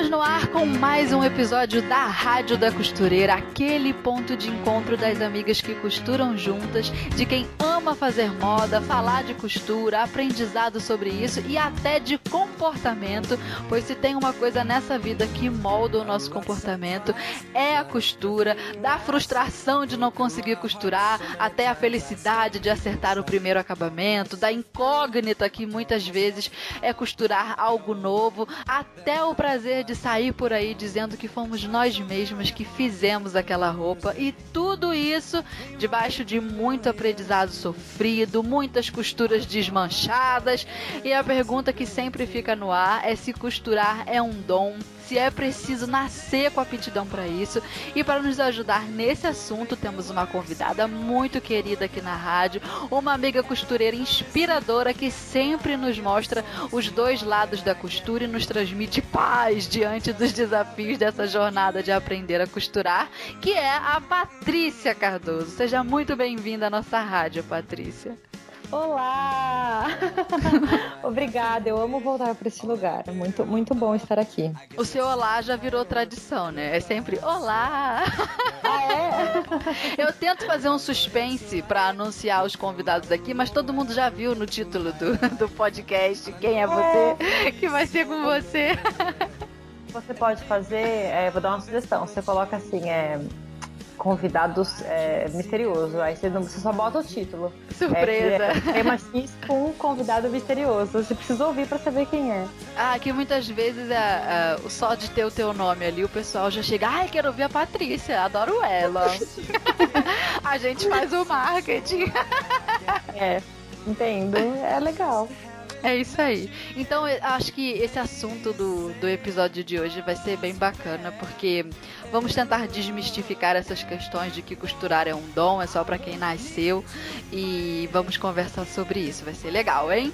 Estamos no ar com mais um episódio da Rádio da Costureira, aquele ponto de encontro das amigas que costuram juntas, de quem ama fazer moda, falar de costura, aprendizado sobre isso e até de comportamento, pois se tem uma coisa nessa vida que molda o nosso comportamento é a costura, da frustração de não conseguir costurar até a felicidade de acertar o primeiro acabamento, da incógnita que muitas vezes é costurar algo novo, até o prazer de sair por aí dizendo que fomos nós mesmos que fizemos aquela roupa e tudo isso debaixo de muito aprendizado sofrido, muitas costuras desmanchadas. E a pergunta que sempre fica no ar é se costurar é um dom se é preciso nascer com aptidão para isso. E para nos ajudar nesse assunto, temos uma convidada muito querida aqui na rádio, uma amiga costureira inspiradora que sempre nos mostra os dois lados da costura e nos transmite paz diante dos desafios dessa jornada de aprender a costurar, que é a Patrícia Cardoso. Seja muito bem-vinda à nossa rádio, Patrícia. Olá! Obrigada, eu amo voltar para esse lugar. Muito, muito bom estar aqui. O seu olá já virou tradição, né? É sempre olá! Ah, é? Eu tento fazer um suspense para anunciar os convidados aqui, mas todo mundo já viu no título do, do podcast quem é você, é. que vai ser com você. Você pode fazer, é, vou dar uma sugestão. Você coloca assim, é convidados é, misterioso. Aí você, não, você só bota o título. Surpresa. É, tema X com um convidado misterioso. Você precisa ouvir para saber quem é. Ah, que muitas vezes é, é, só de ter o teu nome ali, o pessoal já chega, ai, quero ouvir a Patrícia, adoro ela. a gente faz o marketing. é, entendo. É legal. É isso aí. Então, acho que esse assunto do, do episódio de hoje vai ser bem bacana, porque vamos tentar desmistificar essas questões de que costurar é um dom, é só para quem nasceu, e vamos conversar sobre isso. Vai ser legal, hein?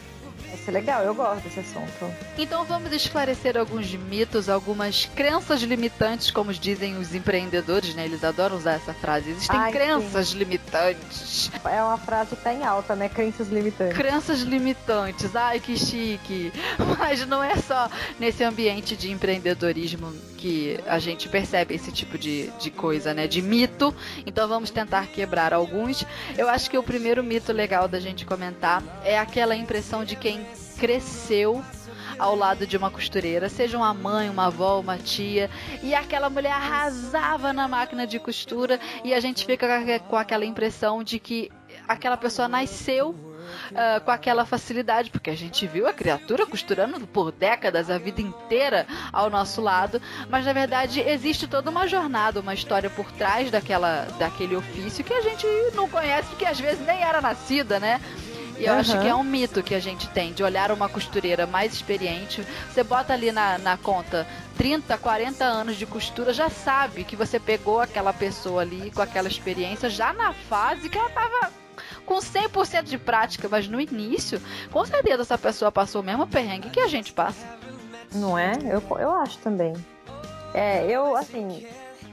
Vai ser legal, eu gosto desse assunto. Então vamos esclarecer alguns mitos, algumas crenças limitantes, como dizem os empreendedores, né? Eles adoram usar essa frase. Existem Ai, crenças sim. limitantes. É uma frase que tá em alta, né? Crenças limitantes. Crenças limitantes. Ai, que chique. Mas não é só nesse ambiente de empreendedorismo que a gente percebe esse tipo de, de coisa, né? De mito. Então vamos tentar quebrar alguns. Eu acho que o primeiro mito legal da gente comentar é aquela impressão de quem cresceu ao lado de uma costureira, seja uma mãe, uma avó, uma tia, e aquela mulher arrasava na máquina de costura e a gente fica com aquela impressão de que aquela pessoa nasceu Uh, com aquela facilidade, porque a gente viu a criatura costurando por décadas, a vida inteira ao nosso lado, mas na verdade existe toda uma jornada, uma história por trás daquela, daquele ofício que a gente não conhece, porque às vezes nem era nascida, né? E eu uhum. acho que é um mito que a gente tem de olhar uma costureira mais experiente. Você bota ali na, na conta 30, 40 anos de costura, já sabe que você pegou aquela pessoa ali com aquela experiência já na fase que ela tava com 100% de prática, mas no início, com certeza essa pessoa passou o mesmo perrengue que a gente passa. Não é? Eu, eu acho também. É, eu, assim,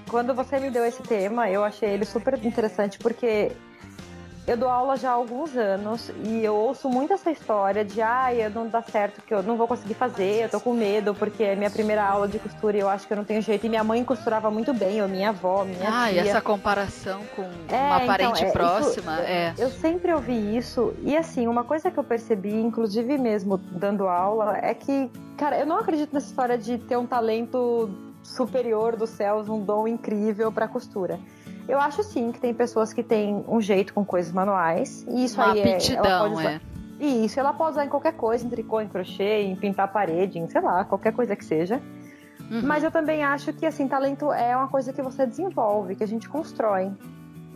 quando você me deu esse tema, eu achei ele super interessante porque eu dou aula já há alguns anos e eu ouço muito essa história de ah, não dá certo, que eu não vou conseguir fazer, eu tô com medo, porque é minha primeira aula de costura e eu acho que eu não tenho jeito. E minha mãe costurava muito bem, ou minha avó, minha ah, tia. Ah, e essa comparação com é, uma então, parente então, é, próxima, isso, é. Eu sempre ouvi isso, e assim, uma coisa que eu percebi, inclusive mesmo dando aula, é que, cara, eu não acredito nessa história de ter um talento superior dos céus, um dom incrível para costura. Eu acho sim que tem pessoas que têm um jeito com coisas manuais. E isso Uma aí aptidão, é. E isso ela pode usar em qualquer coisa, em tricô, em crochê, em pintar parede, em sei lá, qualquer coisa que seja. Uhum. Mas eu também acho que assim, talento é uma coisa que você desenvolve, que a gente constrói.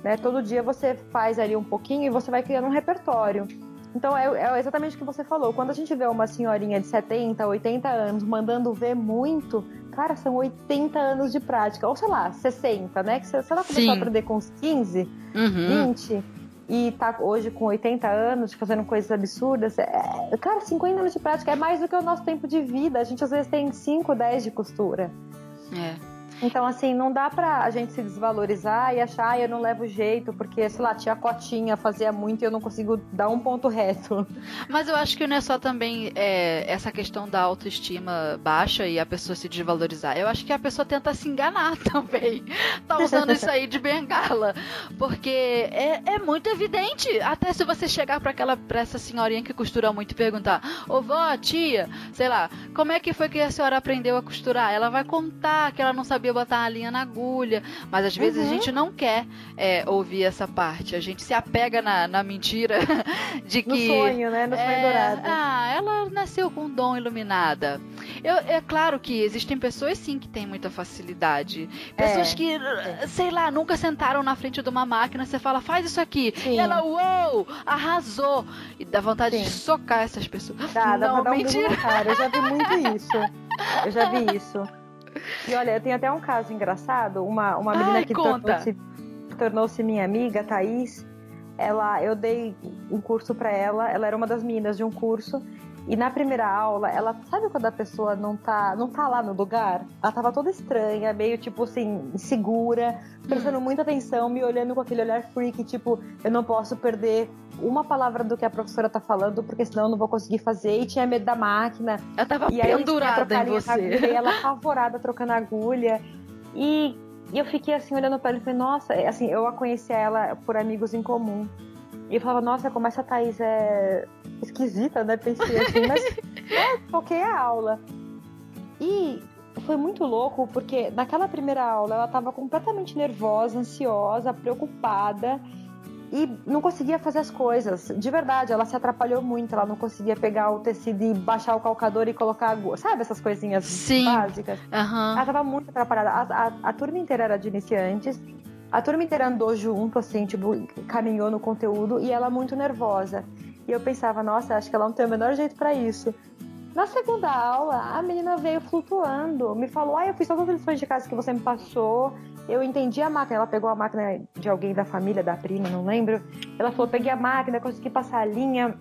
Né? Todo dia você faz ali um pouquinho e você vai criando um repertório. Então é, é, exatamente o que você falou. Quando a gente vê uma senhorinha de 70, 80 anos mandando ver muito, cara, são 80 anos de prática. Ou sei lá, 60, né? Que se, se ela começou Sim. a aprender com uns 15, uhum. 20 e tá hoje com 80 anos fazendo coisas absurdas, é, cara, 50 anos de prática é mais do que o nosso tempo de vida. A gente às vezes tem 5, 10 de costura. É. Então, assim, não dá pra a gente se desvalorizar e achar, ah, eu não levo jeito, porque, sei lá, tinha cotinha, fazia muito e eu não consigo dar um ponto reto. Mas eu acho que não é só também é, essa questão da autoestima baixa e a pessoa se desvalorizar. Eu acho que a pessoa tenta se enganar também. Tá usando isso aí de bengala. Porque é, é muito evidente. Até se você chegar pra, aquela, pra essa senhorinha que costura muito e perguntar, ô vó, tia, sei lá, como é que foi que a senhora aprendeu a costurar? Ela vai contar que ela não sabia sabia botar a linha na agulha. Mas às vezes uhum. a gente não quer é, ouvir essa parte. A gente se apega na, na mentira de que. No sonho, né? No sonho é, dourado. Ah, ela nasceu com um dom iluminada. Eu, é claro que existem pessoas sim que têm muita facilidade. Pessoas é. que, sei lá, nunca sentaram na frente de uma máquina, você fala, faz isso aqui. Sim. E ela, uou, arrasou. E dá vontade sim. de socar essas pessoas. Dá, dá não, pra dar mentira. Um cara. Eu já vi muito isso. Eu já vi isso. E olha, tem até um caso engraçado. Uma, uma menina Ai, que tornou-se tornou minha amiga, Thaís. Ela, eu dei um curso para ela. Ela era uma das meninas de um curso. E na primeira aula, ela sabe quando a pessoa não tá, não tá lá no lugar? Ela tava toda estranha, meio tipo assim, insegura, prestando muita atenção, me olhando com aquele olhar freak, tipo, eu não posso perder uma palavra do que a professora tá falando, porque senão eu não vou conseguir fazer. E tinha medo da máquina. Ela tava e pendurada em você. Agulha, e ela apavorada trocando agulha. E, e eu fiquei assim, olhando pra ela e falei, nossa, assim, eu a conheci ela por amigos em comum. E eu falava, nossa, como essa Thaís é esquisita, né? Pensei assim, mas é, a aula. E foi muito louco, porque naquela primeira aula ela estava completamente nervosa, ansiosa, preocupada e não conseguia fazer as coisas. De verdade, ela se atrapalhou muito. Ela não conseguia pegar o tecido e baixar o calcador e colocar a Sabe essas coisinhas Sim. básicas? Uhum. Ela estava muito atrapalhada. A, a, a turma inteira era de iniciantes. A turma inteira andou junto, assim, tipo, caminhou no conteúdo e ela muito nervosa. E eu pensava, nossa, acho que ela não tem o menor jeito para isso. Na segunda aula, a menina veio flutuando, me falou: Ah, eu fiz todas as lições de casa que você me passou, eu entendi a máquina. Ela pegou a máquina de alguém da família, da prima, não lembro. Ela falou: Peguei a máquina, consegui passar a linha,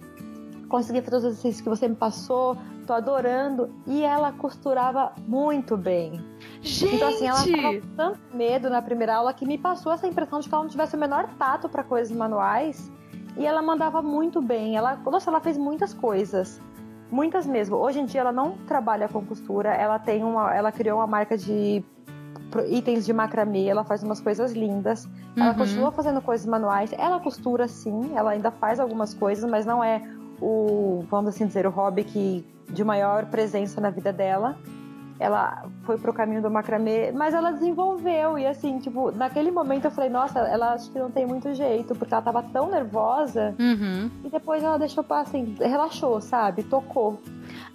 consegui fazer os exercícios que você me passou, tô adorando. E ela costurava muito bem. Gente! Então, assim, ela tava com tanto medo na primeira aula que me passou essa impressão de que ela não tivesse o menor tato para coisas manuais. E ela mandava muito bem. Ela, nossa, ela fez muitas coisas. Muitas mesmo. Hoje em dia ela não trabalha com costura, ela tem uma, ela criou uma marca de itens de macramê, ela faz umas coisas lindas. Uhum. Ela continua fazendo coisas manuais. Ela costura sim, ela ainda faz algumas coisas, mas não é o, vamos assim dizer, o hobby que de maior presença na vida dela ela foi pro caminho do macramê, mas ela desenvolveu. E assim, tipo, naquele momento eu falei, nossa, ela acho que não tem muito jeito, porque ela tava tão nervosa. Uhum. E depois ela deixou, assim, relaxou, sabe? Tocou.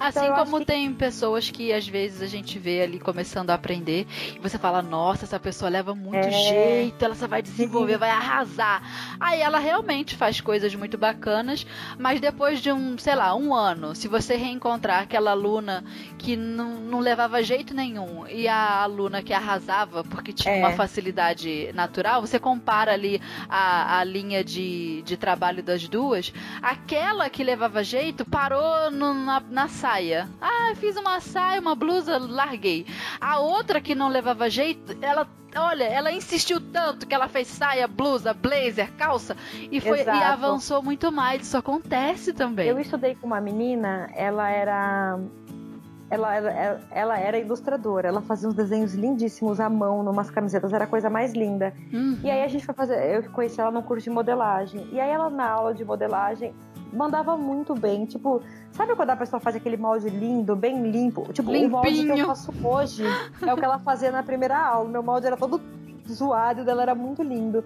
Assim então, como que... tem pessoas que às vezes a gente vê ali começando a aprender e você fala, nossa, essa pessoa leva muito é... jeito, ela só vai desenvolver, vai arrasar. Aí ela realmente faz coisas muito bacanas, mas depois de um, sei lá, um ano, se você reencontrar aquela aluna que não, não levava jeito nenhum e a aluna que arrasava porque tinha é. uma facilidade natural, você compara ali a, a linha de, de trabalho das duas, aquela que levava jeito parou no, na, na sala saia. Ah, fiz uma saia, uma blusa, larguei. A outra que não levava jeito, ela olha, ela insistiu tanto que ela fez saia, blusa, blazer, calça e foi Exato. e avançou muito mais. Isso acontece também. Eu estudei com uma menina, ela era ela, ela, ela, era ilustradora, ela fazia uns desenhos lindíssimos à mão, numas camisetas, era a coisa mais linda. Uhum. E aí a gente foi fazer, eu conheci ela no curso de modelagem. E aí ela na aula de modelagem mandava muito bem. Tipo, sabe quando a pessoa faz aquele molde lindo, bem limpo? Tipo, Limpinho. o molde que eu faço hoje é o que ela fazia na primeira aula. Meu molde era todo zoado, dela era muito lindo.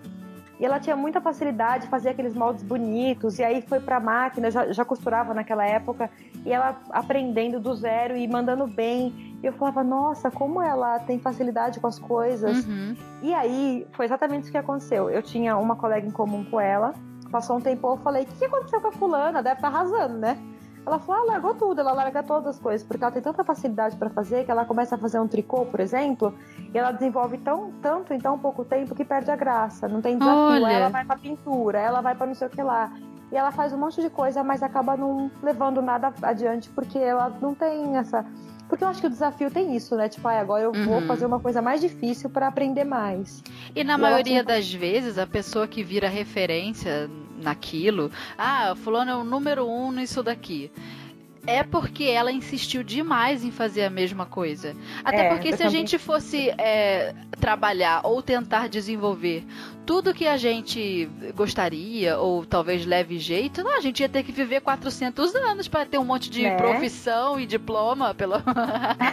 E ela tinha muita facilidade, fazia aqueles moldes bonitos, e aí foi pra máquina, já, já costurava naquela época, e ela aprendendo do zero e mandando bem. E eu falava, nossa, como ela tem facilidade com as coisas. Uhum. E aí foi exatamente isso que aconteceu. Eu tinha uma colega em comum com ela, passou um tempo, eu falei, o que, aconteceu com a fulana? Deve estar tá arrasando, né? Ela falou, ah, largou tudo, ela larga todas as coisas, porque ela tem tanta facilidade para fazer que ela começa a fazer um tricô, por exemplo, e ela desenvolve tão, tanto em tão pouco tempo que perde a graça. Não tem desafio. Olha. Ela vai pra pintura, ela vai para não sei o que lá. E ela faz um monte de coisa, mas acaba não levando nada adiante, porque ela não tem essa. Porque eu acho que o desafio tem isso, né? Tipo, ah, agora eu uhum. vou fazer uma coisa mais difícil para aprender mais. E na e maioria das vezes, a pessoa que vira referência naquilo. Ah, fulano é o número um nisso daqui é porque ela insistiu demais em fazer a mesma coisa. Até é, porque se também... a gente fosse é, trabalhar ou tentar desenvolver tudo que a gente gostaria, ou talvez leve jeito, não, a gente ia ter que viver 400 anos para ter um monte de né? profissão e diploma. Pelo...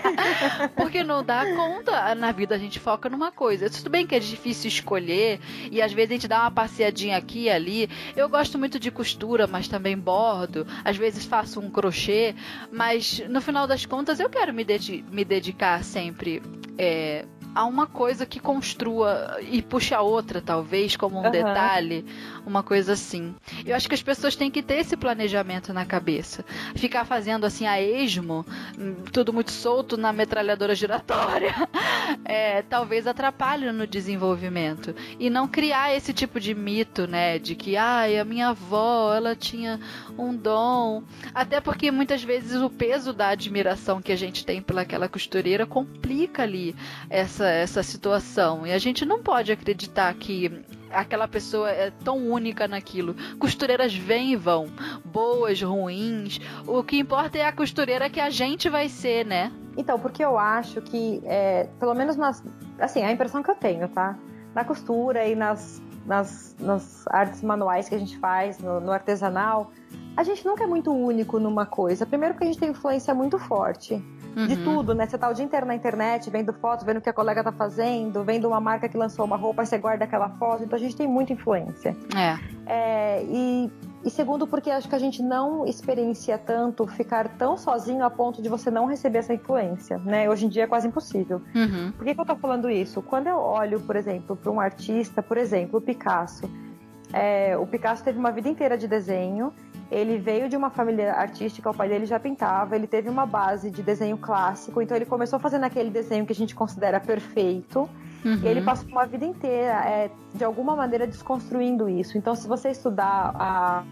Porque não dá conta. Na vida a gente foca numa coisa. Tudo bem que é difícil escolher, e às vezes a gente dá uma passeadinha aqui e ali. Eu gosto muito de costura, mas também bordo. Às vezes faço um crochê, mas no final das contas eu quero me, dedi me dedicar sempre. É, a uma coisa que construa e puxe a outra, talvez, como um uhum. detalhe, uma coisa assim. Eu acho que as pessoas têm que ter esse planejamento na cabeça. Ficar fazendo assim a esmo, hum, tudo muito solto na metralhadora giratória, é, talvez atrapalhe no desenvolvimento. E não criar esse tipo de mito, né? De que, ai, a minha avó, ela tinha um dom. Até porque muitas vezes o peso da admiração que a gente tem pelaquela costureira complica ali essa, essa situação. E a gente não pode acreditar que aquela pessoa é tão única naquilo. Costureiras vêm e vão, boas, ruins. O que importa é a costureira que a gente vai ser, né? Então, porque eu acho que, é, pelo menos nas. Assim, a impressão que eu tenho, tá? Na costura e nas, nas, nas artes manuais que a gente faz, no, no artesanal, a gente nunca é muito único numa coisa. Primeiro, que a gente tem influência muito forte uhum. de tudo, né? Você tá o dia inteiro na internet, vendo fotos, vendo o que a colega tá fazendo, vendo uma marca que lançou uma roupa, você guarda aquela foto. Então a gente tem muita influência. É. é e, e segundo, porque acho que a gente não experiencia tanto ficar tão sozinho a ponto de você não receber essa influência, né? Hoje em dia é quase impossível. Uhum. Por que, que eu tô falando isso? Quando eu olho, por exemplo, para um artista, por exemplo, o Picasso. É, o Picasso teve uma vida inteira de desenho ele veio de uma família artística, o pai dele já pintava, ele teve uma base de desenho clássico, então ele começou fazendo aquele desenho que a gente considera perfeito. Uhum. E ele passou uma vida inteira, é, de alguma maneira, desconstruindo isso. Então, se você estudar a,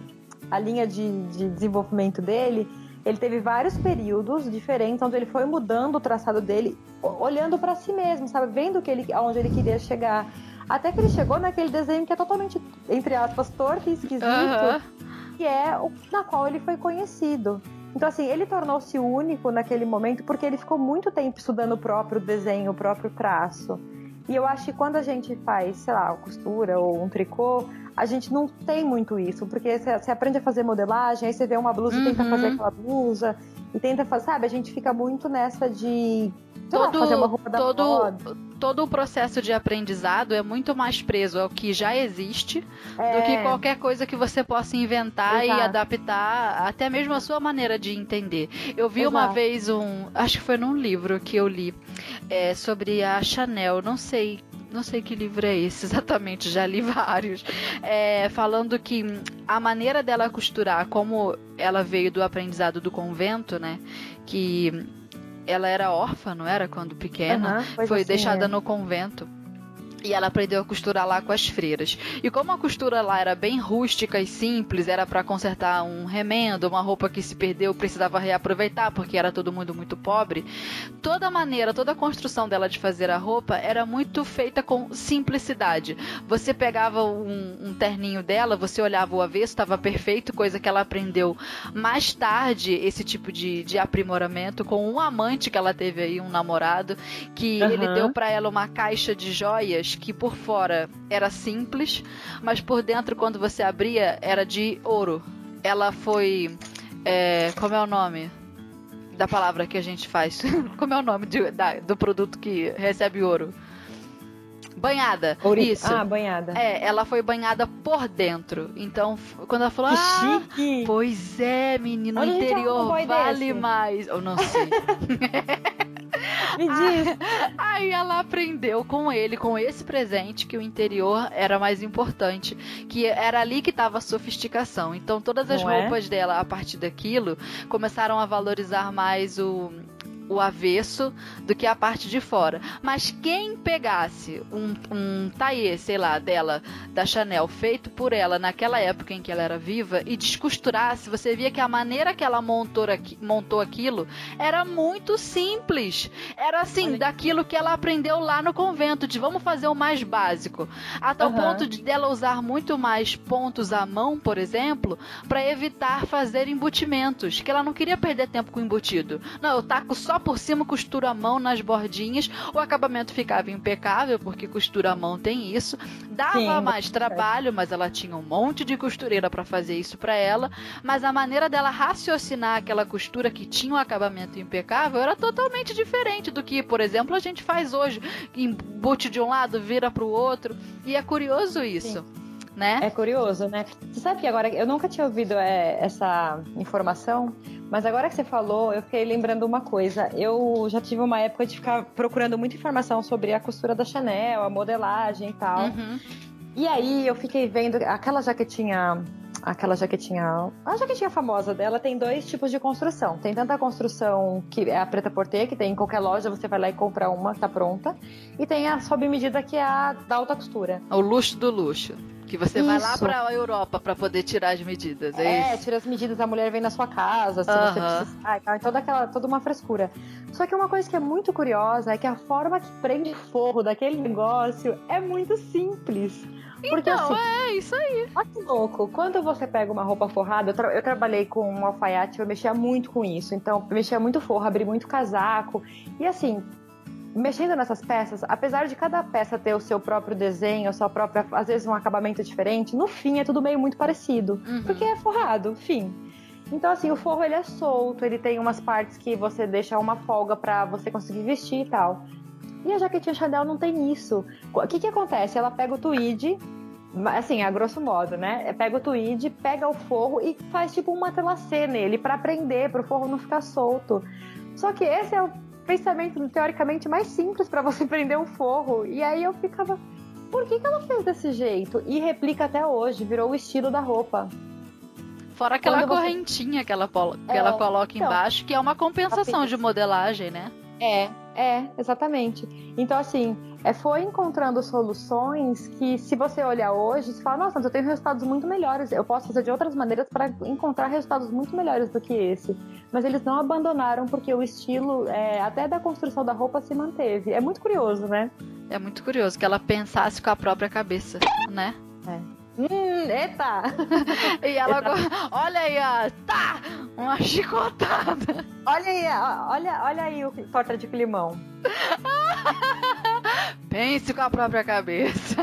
a linha de, de desenvolvimento dele, ele teve vários períodos diferentes onde ele foi mudando o traçado dele, olhando para si mesmo, sabe, vendo que ele, aonde ele queria chegar. Até que ele chegou naquele desenho que é totalmente, entre aspas, torto e esquisito. Uhum que é o na qual ele foi conhecido. Então, assim, ele tornou-se único naquele momento porque ele ficou muito tempo estudando o próprio desenho, o próprio traço. E eu acho que quando a gente faz, sei lá, costura ou um tricô, a gente não tem muito isso, porque você aprende a fazer modelagem, aí você vê uma blusa e tenta fazer uhum. aquela blusa, e tenta fazer, sabe? A gente fica muito nessa de todo, lá, fazer uma roupa da todo, moda todo o processo de aprendizado é muito mais preso ao que já existe é. do que é. qualquer coisa que você possa inventar Exato. e adaptar até mesmo a sua maneira de entender. Eu vi Exato. uma vez um, acho que foi num livro que eu li é, sobre a Chanel, não sei não sei que livro é esse exatamente, já li vários, é, falando que a maneira dela costurar, como ela veio do aprendizado do convento, né, que ela era órfã, não era? Quando pequena. Uhum, foi assim, deixada é. no convento. E ela aprendeu a costurar lá com as freiras. E como a costura lá era bem rústica e simples, era para consertar um remendo, uma roupa que se perdeu, precisava reaproveitar porque era todo mundo muito pobre. Toda a maneira, toda a construção dela de fazer a roupa era muito feita com simplicidade. Você pegava um, um terninho dela, você olhava o avesso, estava perfeito, coisa que ela aprendeu mais tarde, esse tipo de, de aprimoramento com um amante que ela teve aí, um namorado, que uhum. ele deu para ela uma caixa de joias que por fora era simples, mas por dentro, quando você abria, era de ouro. Ela foi. É, como é o nome? Da palavra que a gente faz. como é o nome de, da, do produto que recebe ouro? Banhada. Ouri... Isso. Ah, banhada. É, ela foi banhada por dentro. Então, quando ela falou. Que ah, chique! Pois é, menino, o interior vale desse? mais. Eu não sei. Me diz. Aí ela aprendeu com ele, com esse presente, que o interior era mais importante. Que era ali que estava a sofisticação. Então todas as Não é? roupas dela, a partir daquilo, começaram a valorizar mais o o avesso do que a parte de fora. Mas quem pegasse um, um taillé, sei lá, dela, da Chanel, feito por ela naquela época em que ela era viva, e descosturasse, você via que a maneira que ela montou, aqui, montou aquilo era muito simples. Era assim, Olha. daquilo que ela aprendeu lá no convento, de vamos fazer o mais básico. A tal ponto de dela usar muito mais pontos à mão, por exemplo, para evitar fazer embutimentos, que ela não queria perder tempo com embutido. Não, eu taco só por cima, costuro a mão nas bordinhas, o acabamento ficava impecável, porque costura a mão tem isso. Dava Sim, mais trabalho, mas ela tinha um monte de costureira para fazer isso para ela, mas a maneira dela raciocinar aquela costura que tinha um acabamento impecável era totalmente diferente do que, por exemplo, a gente faz hoje, embute de um lado, vira para o outro, e é curioso isso. Né? É curioso, né? Você sabe que agora eu nunca tinha ouvido é, essa informação, mas agora que você falou, eu fiquei lembrando uma coisa. Eu já tive uma época de ficar procurando muita informação sobre a costura da Chanel, a modelagem e tal. Uhum. E aí eu fiquei vendo aquela jaquetinha. Aquela jaquetinha. A jaquetinha famosa dela tem dois tipos de construção. Tem tanta construção que é a preta porter, que tem em qualquer loja, você vai lá e compra uma, tá pronta. E tem a sob medida, que é a da alta costura. O luxo do luxo. Que você vai lá Isso. pra Europa pra poder tirar as medidas. É, É, isso. tira as medidas, a mulher vem na sua casa, se Aham. você precisar e tal. E toda aquela, toda uma frescura. Só que uma coisa que é muito curiosa é que a forma que prende forro daquele negócio é muito simples. Porque Então, assim, é isso aí. olha que louco, quando você pega uma roupa forrada, eu, tra- eu trabalhei com um alfaiate, eu mexia muito com isso. Então, eu mexia muito forro, abri muito casaco. E assim, mexendo nessas peças, apesar de cada peça ter o seu próprio desenho, a sua própria, às vezes um acabamento diferente, no fim é tudo meio muito parecido. Uhum. Porque é forrado, fim. Então, assim, o forro ele é solto, ele tem umas partes que você deixa uma folga pra você conseguir vestir e tal. E a jaquetinha Chanel não tem isso. O que que acontece? Ela pega o tweed, assim, a grosso modo, né? Pega o tweed, pega o forro e faz tipo um matelacê nele pra prender, pro forro não ficar solto. Só que esse é o pensamento teoricamente mais simples pra você prender um forro. E aí eu ficava, por que, que ela fez desse jeito? E replica até hoje, virou o estilo da roupa. Fora aquela Quando você- correntinha que ela, que É, ela coloca então. embaixo, que é uma compensação de modelagem, né? É, é, exatamente. Então, assim, é, foi encontrando soluções que, se você olhar hoje, você fala, nossa, mas eu tenho resultados muito melhores. Eu posso fazer de outras maneiras para encontrar resultados muito melhores do que esse. Mas eles não abandonaram porque o estilo, é, até da construção da roupa, se manteve. É muito curioso, né? É muito curioso que ela pensasse com a própria cabeça, né? Hum, eita! E ela. go- Olha aí, ó. Tá! Uma chicotada. Olha aí, ó, olha, olha aí o torta de climão. Pense com a própria cabeça.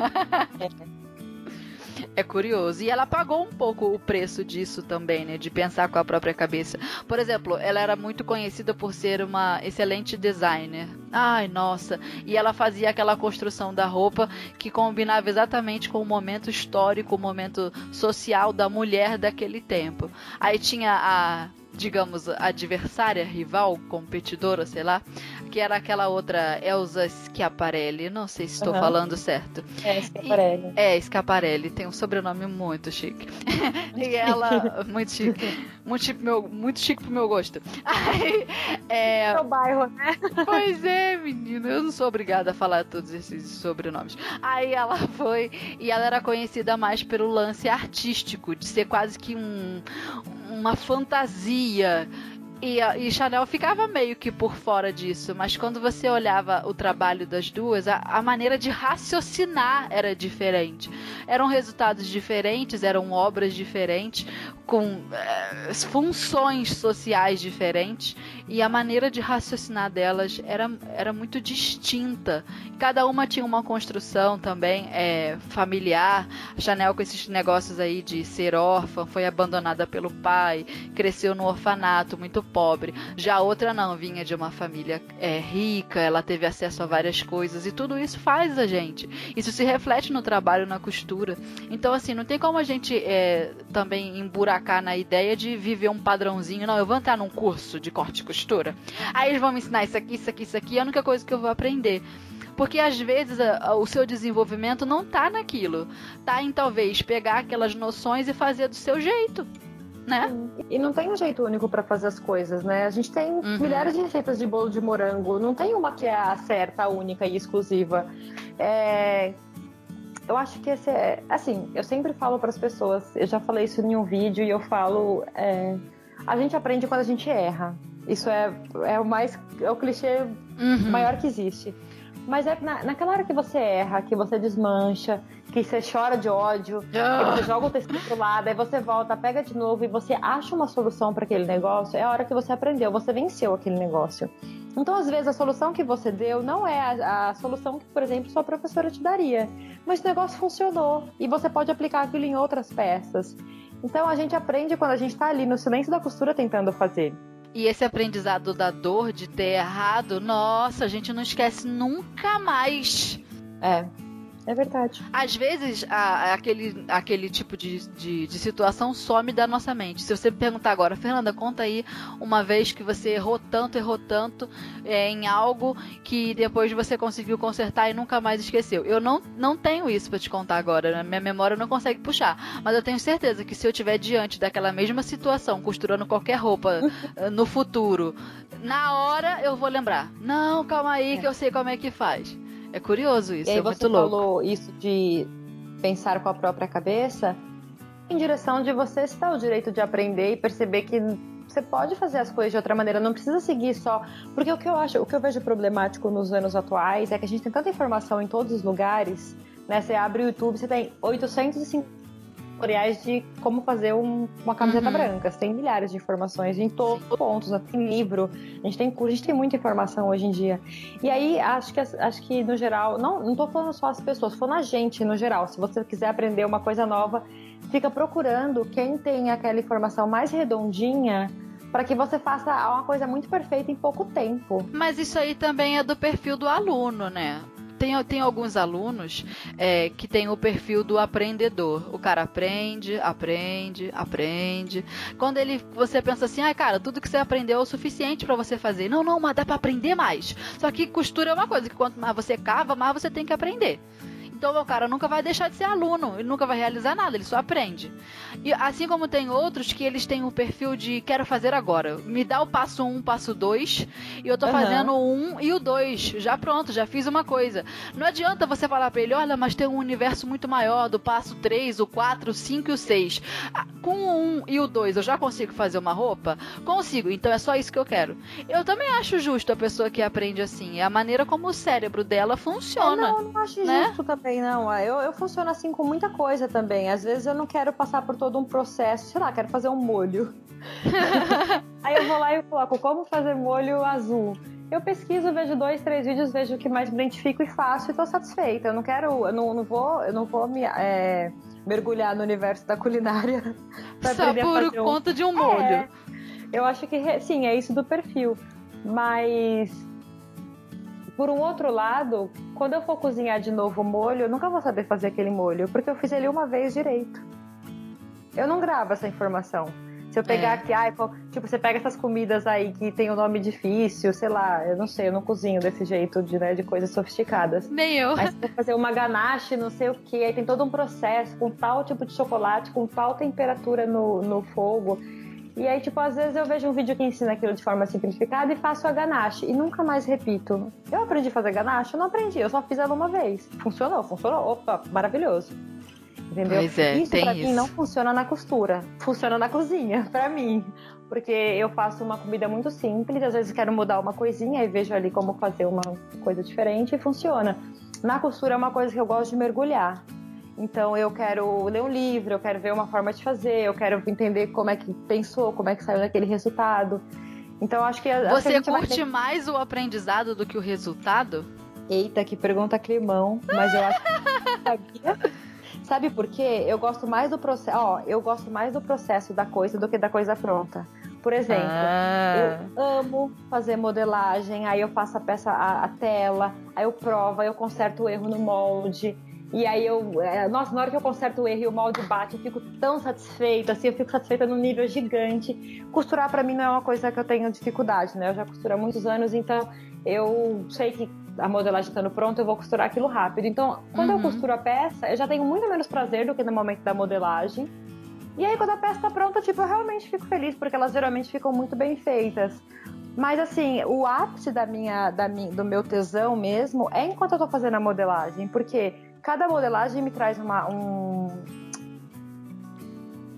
É curioso. E ela pagou um pouco o preço disso também, né? De pensar com a própria cabeça. Por exemplo, ela era muito conhecida por ser uma excelente designer. Ai, nossa. E ela fazia aquela construção da roupa que combinava exatamente com o momento histórico, o momento social da mulher daquele tempo. Aí tinha a. Digamos, adversária, rival, competidora, sei lá, que era aquela outra Elsa Schiaparelli, não sei se estou Aham. falando certo. É, Schiaparelli. É, Scaparelli, tem um sobrenome muito chique. e ela, muito chique. Muito chique, pro meu, muito chique pro meu gosto. Aí, é, Seu bairro, né? pois é, menino, eu não sou obrigada a falar todos esses sobrenomes. Aí ela foi, e ela era conhecida mais pelo lance artístico, de ser quase que um, uma fantasia. E, e Chanel ficava meio que por fora disso, mas quando você olhava o trabalho das duas, a, a maneira de raciocinar era diferente. Eram resultados diferentes, eram obras diferentes, com eh, funções sociais diferentes, e a maneira de raciocinar delas era, era muito distinta. Cada uma tinha uma construção também é, familiar. A Chanel, com esses negócios aí de ser órfã, foi abandonada pelo pai, cresceu no orfanato, muito pobre. Já a outra não, vinha de uma família é, rica, ela teve acesso a várias coisas, e tudo isso faz a gente. Isso se reflete no trabalho, na costura. Então, assim, não tem como a gente também emburacar embarcar na ideia de viver um padrãozinho. Não, eu vou entrar num curso de corte e costura. Aí eles vão me ensinar isso aqui, isso aqui, isso aqui. É a única coisa que eu vou aprender. Porque às vezes o seu desenvolvimento não tá naquilo. Tá em talvez pegar aquelas noções e fazer do seu jeito. Né? E não tem um jeito único para fazer as coisas, né? A gente tem uhum. milhares de receitas de bolo de morango, não tem uma que é a certa, única e exclusiva. É... Eu acho que esse é. Assim, eu sempre falo para as pessoas, eu já falei isso em um vídeo e eu falo. É... A gente aprende quando a gente erra. Isso é, é o mais. É o clichê uhum. maior que existe. Mas é na, naquela hora que você erra, que você desmancha, que você chora de ódio, que você joga o tecido pro lado, aí você volta, pega de novo e você acha uma solução para aquele negócio, é a hora que você aprendeu, você venceu aquele negócio. Então, às vezes, a solução que você deu não é a, a solução que, por exemplo, sua professora te daria. Mas o negócio funcionou e você pode aplicar aquilo em outras peças. Então, a gente aprende quando a gente está ali no silêncio da costura tentando fazer. E esse aprendizado da dor de ter errado, nossa, a gente não esquece nunca mais. É. É verdade. Às vezes, a, aquele, aquele tipo de, de, de, situação some da nossa mente. Se você me perguntar agora, Fernanda, conta aí uma vez que você errou tanto, errou tanto é, em algo que depois você conseguiu consertar e nunca mais esqueceu. Eu não, não tenho isso para te contar agora, né? minha memória não consegue puxar. Mas eu tenho certeza que se eu estiver diante daquela mesma situação, costurando qualquer roupa eh, no futuro, na hora eu vou lembrar. Não, calma aí que eu sei como é que faz. É curioso isso, e aí é você falou isso de pensar com a própria cabeça em direção de você se dar o direito de aprender e perceber que você pode fazer as coisas de outra maneira, não precisa seguir só. Porque o que eu acho, o que eu vejo problemático nos anos atuais é que a gente tem tanta informação em todos os lugares, né? Você abre o YouTube, você tem 850 tutoriais de como fazer um, uma camiseta uhum. branca. Tem milhares de informações em todos os pontos, tem livro, a gente tem curso, a gente tem muita informação hoje em dia. E aí, acho que, acho que no geral, não, não tô falando só as pessoas, tô falando a gente no geral. Se você quiser aprender uma coisa nova, fica procurando quem tem aquela informação mais redondinha para que você faça uma coisa muito perfeita em pouco tempo. Mas isso aí também é do perfil do aluno, né? Tem, tem alguns alunos é, que tem o perfil do aprendedor. O cara aprende, aprende, aprende. Quando ele, você pensa assim, ah, cara, tudo que você aprendeu é o suficiente para você fazer. Não, não, mas dá para aprender mais. Só que costura é uma coisa que quanto mais você cava, mais você tem que aprender. Então, o cara nunca vai deixar de ser aluno, ele nunca vai realizar nada, ele só aprende. E assim como tem outros que eles têm o um perfil de quero fazer agora. Me dá o passo 1, um, passo 2, e eu tô uhum. fazendo o 1 um e o 2. Já pronto, já fiz uma coisa. Não adianta você falar pra ele, olha, mas tem um universo muito maior do passo 3, o 4, o 5 e o 6. Ah, com o 1 e o 2 eu já consigo fazer uma roupa? Consigo, então é só isso que eu quero. Eu também acho justo a pessoa que aprende assim. É a maneira como o cérebro dela funciona. É, não, eu não acho né? justo também também, não. Ah, eu, eu funciono assim com muita coisa também. Às vezes eu não quero passar por todo um processo, sei lá, quero fazer um molho. Aí eu vou lá e coloco como fazer molho azul. Eu pesquiso, vejo dois, três vídeos, vejo o que mais me identifico e faço e tô satisfeita. Eu não quero, eu não, não vou, eu não vou me é, mergulhar no universo da culinária pra Só por conta um... de um molho. É, eu acho que sim, é isso do perfil. Mas por um outro lado, quando eu for cozinhar de novo o molho, eu nunca vou saber fazer aquele molho, porque eu fiz ele uma vez direito. Eu não gravo essa informação. Se eu pegar é. aqui, ai, tipo, você pega essas comidas aí que tem o um nome difícil, sei lá, eu não sei, eu não cozinho desse jeito de, né, de coisas sofisticadas. Nem eu. Mas você fazer uma ganache, não sei o que, aí tem todo um processo com tal tipo de chocolate, com tal temperatura no, no fogo. E aí, tipo, às vezes eu vejo um vídeo que ensina aquilo de forma simplificada e faço a ganache e nunca mais repito. Eu aprendi a fazer ganache? Eu não aprendi, eu só fiz ela uma vez. Funcionou, funcionou. Opa, maravilhoso. Entendeu? Pois é, isso pra isso. mim não funciona na costura, funciona na cozinha, pra mim. Porque eu faço uma comida muito simples, às vezes quero mudar uma coisinha e vejo ali como fazer uma coisa diferente e funciona. Na costura é uma coisa que eu gosto de mergulhar. Então eu quero ler um livro, eu quero ver uma forma de fazer, eu quero entender como é que pensou, como é que saiu daquele resultado. Então acho que a, você curte ter... mais o aprendizado do que o resultado? Eita, que pergunta climão, mas eu acho que sabia. Sabe por quê? Eu gosto mais do processo, ó, eu gosto mais do processo da coisa do que da coisa pronta. Por exemplo, ah. eu amo fazer modelagem, aí eu faço a peça, a, a tela, aí eu provo, aí eu conserto o erro no molde. E aí eu, é, nossa, na hora que eu conserto o erro e o molde bate, eu fico tão satisfeita, assim, eu fico satisfeita num nível gigante. Costurar para mim não é uma coisa que eu tenho dificuldade, né? Eu já costuro há muitos anos, então eu sei que a modelagem estando pronta, eu vou costurar aquilo rápido. Então, quando uhum. eu costuro a peça, eu já tenho muito menos prazer do que no momento da modelagem. E aí, quando a peça tá pronta, tipo, eu realmente fico feliz, porque elas geralmente ficam muito bem feitas. Mas assim, o ápice da minha, da minha, do meu tesão mesmo é enquanto eu tô fazendo a modelagem, porque cada modelagem me traz uma, um.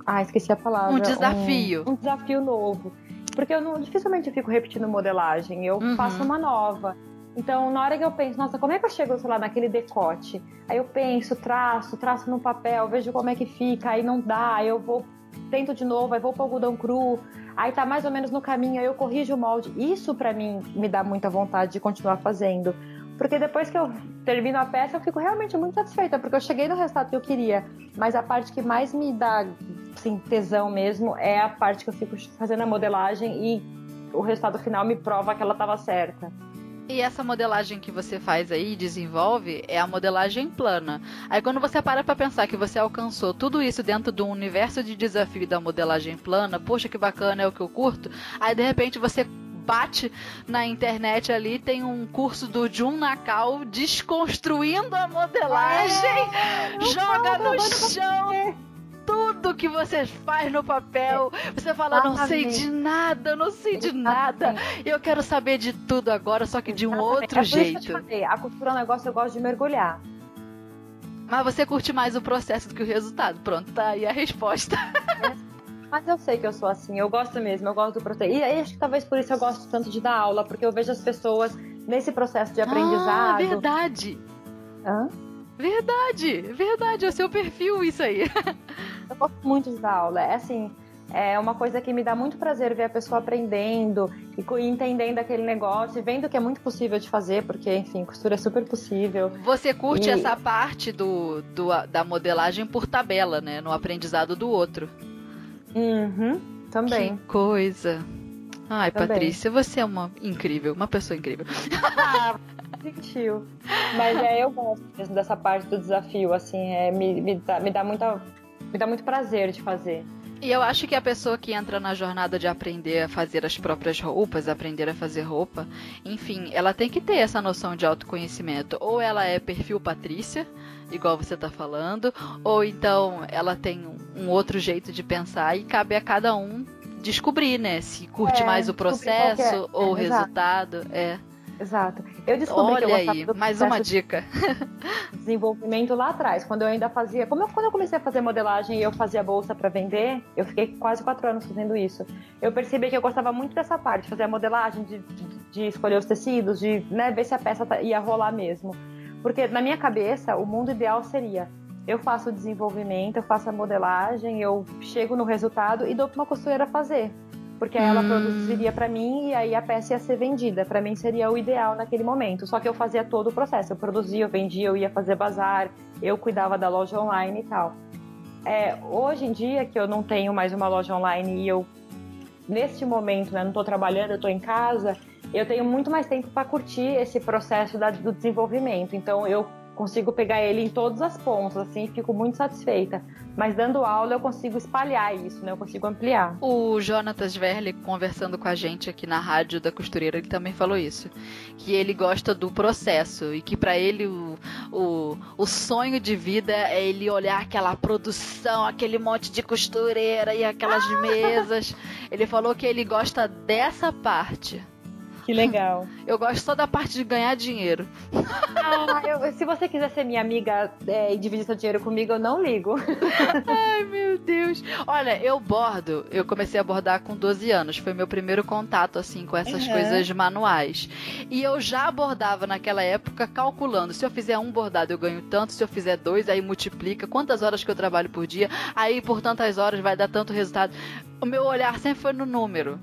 Ah, esqueci a palavra. Um desafio. Um, um desafio novo. Porque eu não, dificilmente eu fico repetindo modelagem, eu uhum. faço uma nova. Então, na hora que eu penso, nossa, como é que eu chego, sei lá, naquele decote? Aí eu penso, traço, traço no papel, vejo como é que fica, aí não dá, aí eu vou, tento de novo, aí vou pro algodão cru, aí tá mais ou menos no caminho, aí eu corrijo o molde. Isso para mim me dá muita vontade de continuar fazendo. Porque depois que eu termino a peça, eu fico realmente muito satisfeita, porque eu cheguei no resultado que eu queria. Mas a parte que mais me dá assim, tesão mesmo é a parte que eu fico fazendo a modelagem e o resultado final me prova que ela estava certa. E essa modelagem que você faz aí, desenvolve, é a modelagem plana. Aí quando você para pra pensar que você alcançou tudo isso dentro do universo de desafio da modelagem plana, poxa que bacana, é o que eu curto. Aí de repente você bate na internet ali, tem um curso do Jun Nakao desconstruindo a modelagem, é, joga no chão tudo que você faz no papel. Você fala, não sei de nada, não sei de nada. Eu quero saber de tudo agora, só que de um outro é jeito. A costura é um negócio eu gosto de mergulhar. Mas você curte mais o processo do que o resultado. Pronto, tá aí a resposta. Mas eu sei que eu sou assim, eu gosto mesmo, eu gosto do processo. E acho que talvez por isso eu gosto tanto de dar aula, porque eu vejo as pessoas nesse processo de aprendizado. Ah, verdade. Hã? Verdade, verdade, é o seu perfil isso aí. Eu gosto muito de dar aula. É assim, é uma coisa que me dá muito prazer ver a pessoa aprendendo e entendendo aquele negócio, e vendo que é muito possível de fazer, porque, enfim, costura é super possível. Você curte e... essa parte do, do, da modelagem por tabela, né? No aprendizado do outro. Uhum, também. Que coisa. Ai, também. Patrícia, você é uma incrível, uma pessoa incrível. Gentil. Mas é, eu gosto mesmo dessa parte do desafio, assim, é, me, me, dá, me, dá muita, me dá muito prazer de fazer. E eu acho que a pessoa que entra na jornada de aprender a fazer as próprias roupas, aprender a fazer roupa, enfim, ela tem que ter essa noção de autoconhecimento. Ou ela é perfil Patrícia, igual você está falando, ou então ela tem um outro jeito de pensar e cabe a cada um descobrir, né? Se curte é, mais o processo ou é, o resultado. É. Exato. Eu descobri Olha que eu aí, mais uma dica. desenvolvimento lá atrás, quando eu ainda fazia, como eu, quando eu comecei a fazer modelagem e eu fazia bolsa para vender, eu fiquei quase quatro anos fazendo isso. Eu percebi que eu gostava muito dessa parte, de fazer a modelagem, de, de, de escolher os tecidos, de né, ver se a peça tá, ia rolar mesmo. Porque na minha cabeça, o mundo ideal seria eu faço o desenvolvimento, eu faço a modelagem, eu chego no resultado e dou para uma costureira fazer porque aí ela hum. produziria para mim e aí a peça ia ser vendida. Para mim seria o ideal naquele momento. Só que eu fazia todo o processo. Eu produzia, eu vendia, eu ia fazer bazar, eu cuidava da loja online e tal. É, hoje em dia que eu não tenho mais uma loja online e eu neste momento, né, não estou trabalhando, eu estou em casa, eu tenho muito mais tempo para curtir esse processo da, do desenvolvimento. Então eu consigo pegar ele em todas as pontas, assim, fico muito satisfeita. Mas dando aula eu consigo espalhar isso, né? Eu consigo ampliar. O Jonatas Verle, conversando com a gente aqui na rádio da costureira, ele também falou isso. Que ele gosta do processo e que para ele o, o, o sonho de vida é ele olhar aquela produção, aquele monte de costureira e aquelas ah! mesas. Ele falou que ele gosta dessa parte. Que legal. Eu gosto só da parte de ganhar dinheiro. Ah, eu, se você quiser ser minha amiga é, e dividir seu dinheiro comigo, eu não ligo. Ai, meu Deus. Olha, eu bordo. Eu comecei a bordar com 12 anos. Foi meu primeiro contato, assim, com essas uhum. coisas manuais. E eu já bordava naquela época calculando. Se eu fizer um bordado, eu ganho tanto. Se eu fizer dois, aí multiplica. Quantas horas que eu trabalho por dia. Aí, por tantas horas, vai dar tanto resultado. O meu olhar sempre foi no número.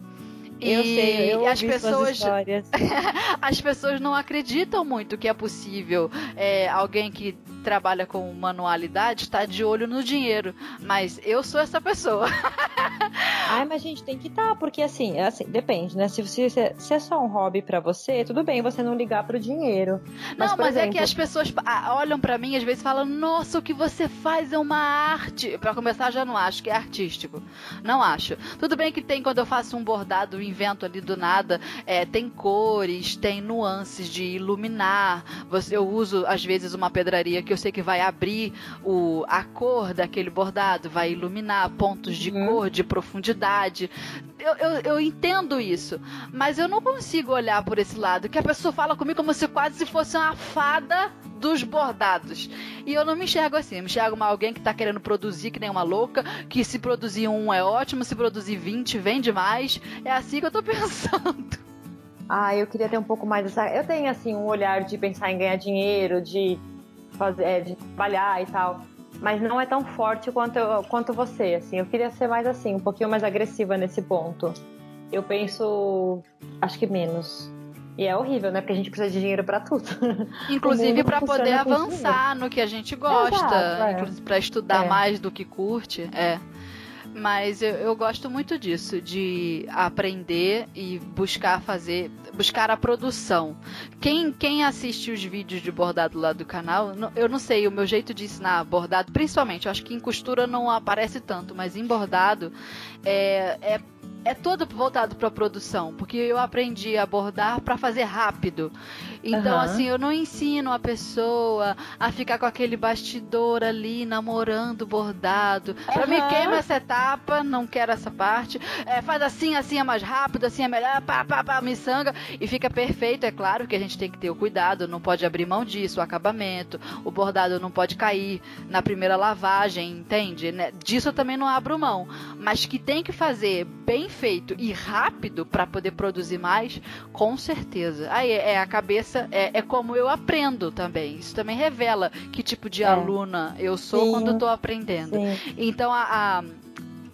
Eu e sei, eu as pessoas as pessoas não acreditam muito que é possível é, alguém que trabalha com manualidade está de olho no dinheiro, mas eu sou essa pessoa. Ai, mas a gente tem que estar, tá, porque assim, é assim, depende, né? Se, você, se é só um hobby para você, tudo bem você não ligar pro dinheiro. Mas, não, mas exemplo... é que as pessoas olham para mim às vezes falam: Nossa, o que você faz é uma arte. Para começar, já não acho que é artístico. Não acho. Tudo bem que tem quando eu faço um bordado, um invento ali do nada, é, tem cores, tem nuances de iluminar. Você, eu uso às vezes uma pedraria que eu sei que vai abrir o, a cor daquele bordado, vai iluminar pontos de uhum. cor, de profundidade. Eu, eu, eu, entendo isso, mas eu não consigo olhar por esse lado, que a pessoa fala comigo como se quase fosse uma fada dos bordados. E eu não me enxergo assim, eu me enxergo uma, alguém que está querendo produzir que nem uma louca, que se produzir um é ótimo, se produzir 20 vende mais. É assim que eu tô pensando. Ah, eu queria ter um pouco mais dessa. Eu tenho assim um olhar de pensar em ganhar dinheiro, de fazer, é, de trabalhar e tal mas não é tão forte quanto, eu, quanto você, assim. Eu queria ser mais assim, um pouquinho mais agressiva nesse ponto. Eu penso, acho que menos. E é horrível, né? Porque a gente precisa de dinheiro para tudo. Inclusive para poder avançar no que a gente gosta, Exato, é. inclusive para estudar é. mais do que curte, é. Mas eu, eu, gosto muito disso, de aprender e buscar fazer, buscar a produção. Quem, quem assiste os vídeos de bordado lá do canal, eu não sei, o meu jeito de ensinar bordado, principalmente, eu acho que em costura não aparece tanto, mas em bordado é, é é todo voltado para produção, porque eu aprendi a bordar para fazer rápido. Então, uhum. assim, eu não ensino a pessoa a ficar com aquele bastidor ali, namorando bordado. Pra uhum. mim, queima essa etapa, não quero essa parte. É, faz assim, assim é mais rápido, assim é melhor, pá, pá, pá, miçanga. E fica perfeito, é claro que a gente tem que ter o cuidado, não pode abrir mão disso, o acabamento. O bordado não pode cair na primeira lavagem, entende? Né? Disso eu também não abro mão. Mas que tem que fazer bem feito e rápido para poder produzir mais, com certeza. Aí é a cabeça, é, é, como eu aprendo também. Isso também revela que tipo de é. aluna eu sou Sim. quando estou aprendendo. Sim. Então a, a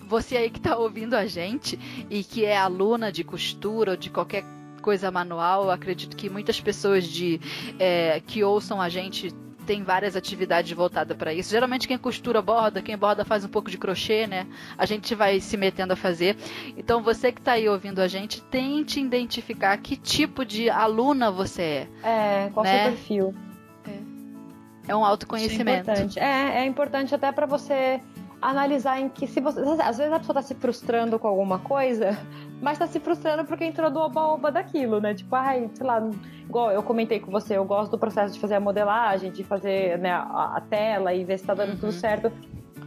você aí que está ouvindo a gente e que é aluna de costura ou de qualquer coisa manual, eu acredito que muitas pessoas de é, que ouçam a gente tem várias atividades voltadas para isso. Geralmente quem costura borda, quem borda faz um pouco de crochê, né? A gente vai se metendo a fazer. Então você que está aí ouvindo a gente, tente identificar que tipo de aluna você é. É, qual né? seu perfil. É, é um autoconhecimento. é importante. É, é importante até para você analisar em que se você. Às vezes a pessoa tá se frustrando com alguma coisa, mas tá se frustrando porque entrou do oba-oba daquilo, né? Tipo, ai, sei lá, igual eu comentei com você, eu gosto do processo de fazer a modelagem, de fazer né, a, a tela e ver se tá dando uhum. tudo certo.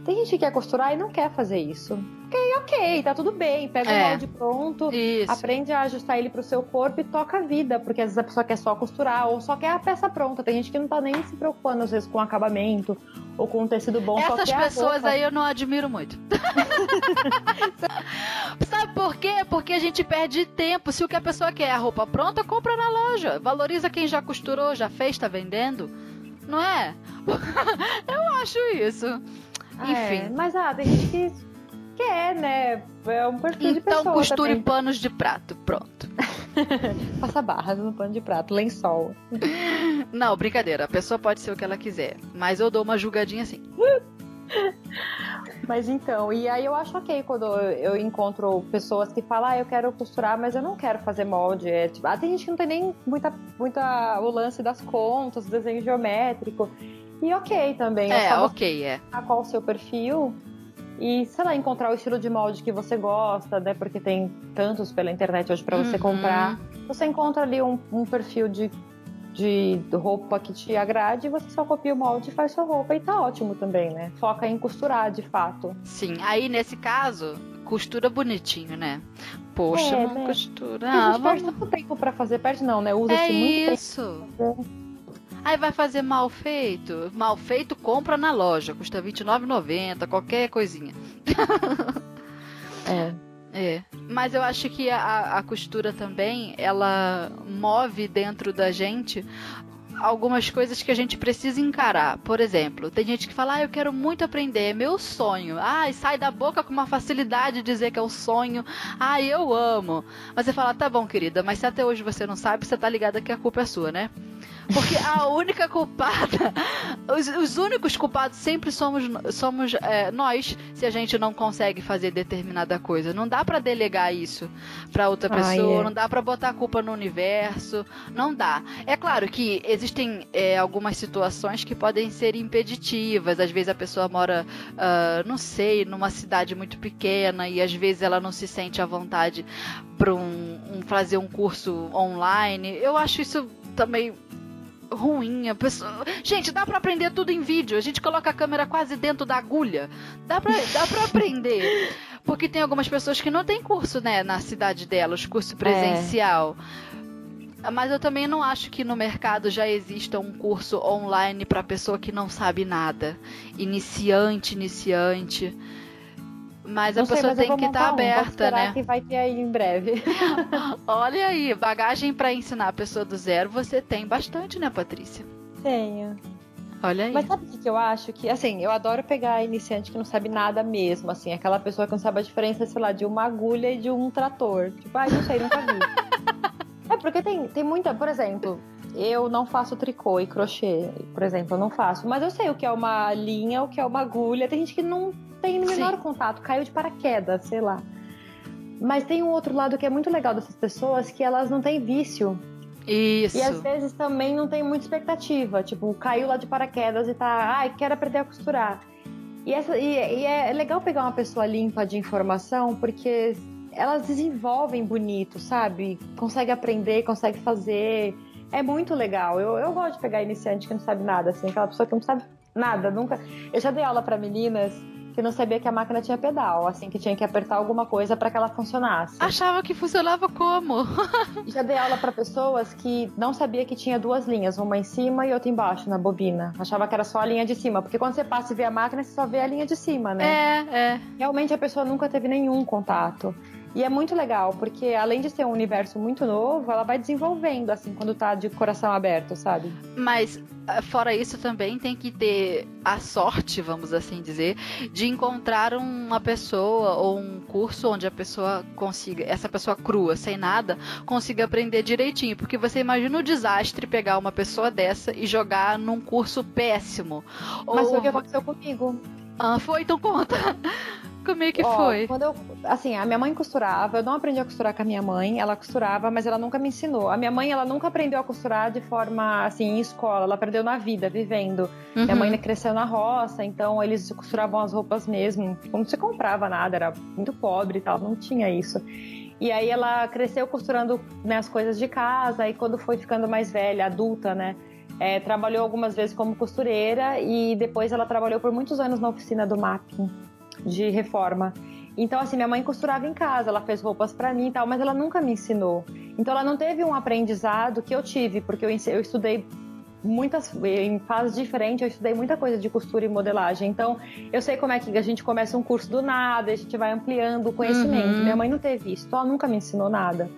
Tem gente que quer costurar e não quer fazer isso. Ok, ok, tá tudo bem. Pega é. o molde pronto, isso. aprende a ajustar ele pro seu corpo e toca a vida. Porque às vezes a pessoa quer só costurar ou só quer a peça pronta. Tem gente que não tá nem se preocupando, às vezes, com acabamento ou com um tecido bom. Essas pessoas aí eu não admiro muito. Sabe por quê? Porque a gente perde tempo. Se o que a pessoa quer é a roupa pronta, compra na loja. Valoriza quem já costurou, já fez, tá vendendo. Não é? eu acho isso. É, Enfim. É, mas ah, tem gente que quer, né? É um perfil então, de pessoa. Então costure também. panos de prato, pronto. Passa barras no pano de prato, lençol. Não, brincadeira. A pessoa pode ser o que ela quiser. Mas eu dou uma julgadinha assim. Mas então, e aí eu acho ok quando eu encontro pessoas que falam, ah, eu quero costurar, mas eu não quero fazer molde. É, tipo, ah, tem gente que não tem nem muita, muita o lance das contas, desenho geométrico. E ok também. É, é ok, é. A qual o seu perfil e, sei lá, encontrar o estilo de molde que você gosta, né? Porque tem tantos pela internet hoje para você uhum. comprar. Você encontra ali um, um, perfil de, de roupa que te agrade, você só copia o molde e faz sua roupa e tá ótimo também, né? Foca em costurar, de fato. Sim, aí nesse caso, costura bonitinho, né? Poxa, é, né? costura. Ah, a gente perde tanto tempo pra fazer, perde não, né? Usa-se é muito isso. tempo. Aí vai fazer mal feito. Mal feito, compra na loja. Custa R$29,90, qualquer coisinha. é. É. Mas eu acho que a, a costura também, ela move dentro da gente algumas coisas que a gente precisa encarar. Por exemplo, tem gente que fala, ah, eu quero muito aprender, é meu sonho. Ah, e sai da boca com uma facilidade dizer que é o sonho. Ah, eu amo. Mas você fala, tá bom, querida, mas se até hoje você não sabe, você tá ligada que a culpa é sua, né? Porque a única culpada, os, os únicos culpados sempre somos, somos é, nós, se a gente não consegue fazer determinada coisa. Não dá para delegar isso para outra pessoa, ah, não dá para botar a culpa no universo, não dá. É claro que existem é, algumas situações que podem ser impeditivas. Às vezes a pessoa mora, uh, não sei, numa cidade muito pequena e às vezes ela não se sente à vontade para um, um, fazer um curso online. Eu acho isso também ruim. A pessoa... Gente, dá para aprender tudo em vídeo. A gente coloca a câmera quase dentro da agulha. Dá pra, dá pra aprender. Porque tem algumas pessoas que não têm curso, né, na cidade delas, curso é. presencial. É. Mas eu também não acho que no mercado já exista um curso online para pessoa que não sabe nada. Iniciante, iniciante. Mas não a sei, pessoa mas tem que estar tá aberta, né? que vai ter aí em breve. Olha aí, bagagem para ensinar a pessoa do zero, você tem bastante, né, Patrícia? Tenho. Olha aí. Mas sabe o que eu acho? Que, assim, eu adoro pegar iniciante que não sabe nada mesmo, assim, aquela pessoa que não sabe a diferença, sei lá, de uma agulha e de um trator. Tipo, ai, ah, não sei, nunca vi. é, porque tem, tem muita, por exemplo, eu não faço tricô e crochê, por exemplo, eu não faço. Mas eu sei o que é uma linha, o que é uma agulha. Tem gente que não tem o menor Sim. contato, caiu de paraquedas, sei lá. Mas tem um outro lado que é muito legal dessas pessoas, que elas não têm vício. Isso. E às vezes também não tem muita expectativa. Tipo, caiu lá de paraquedas e tá, ai, quero aprender a costurar. E, essa, e, e é legal pegar uma pessoa limpa de informação, porque elas desenvolvem bonito, sabe? Consegue aprender, consegue fazer. É muito legal. Eu, eu gosto de pegar iniciante que não sabe nada, assim, aquela pessoa que não sabe nada, nunca. Eu já dei aula para meninas que não sabia que a máquina tinha pedal, assim, que tinha que apertar alguma coisa para que ela funcionasse. Achava que funcionava como? Já dei aula para pessoas que não sabia que tinha duas linhas, uma em cima e outra embaixo na bobina. Achava que era só a linha de cima, porque quando você passa e vê a máquina, você só vê a linha de cima, né? É, é. Realmente a pessoa nunca teve nenhum contato. E é muito legal, porque além de ser um universo muito novo, ela vai desenvolvendo, assim, quando tá de coração aberto, sabe? Mas, eh, fora isso, também tem que ter a sorte, vamos assim dizer, de encontrar uma pessoa ou um curso onde a pessoa consiga, essa pessoa crua, sem nada, consiga aprender direitinho. Porque você imagina o desastre pegar uma pessoa dessa e jogar num curso péssimo. Mas ou... foi o que aconteceu comigo. Ah, foi? Então conta. Como é que Ó, foi? Quando eu, assim, a minha mãe costurava, eu não aprendi a costurar com a minha mãe, ela costurava, mas ela nunca me ensinou. A minha mãe, ela nunca aprendeu a costurar de forma, assim, em escola, ela aprendeu na vida, vivendo. Uhum. Minha mãe cresceu na roça, então eles costuravam as roupas mesmo, como se comprava nada, era muito pobre e tal, não tinha isso. E aí ela cresceu costurando né, as coisas de casa, e quando foi ficando mais velha, adulta, né, é, trabalhou algumas vezes como costureira e depois ela trabalhou por muitos anos na oficina do mapping de reforma. Então, assim, minha mãe costurava em casa, ela fez roupas para mim e tal, mas ela nunca me ensinou. Então, ela não teve um aprendizado que eu tive, porque eu, eu estudei muitas em fases diferentes, eu estudei muita coisa de costura e modelagem. Então, eu sei como é que a gente começa um curso do nada, a gente vai ampliando o conhecimento. Uhum. Minha mãe não teve isso, então ela nunca me ensinou nada.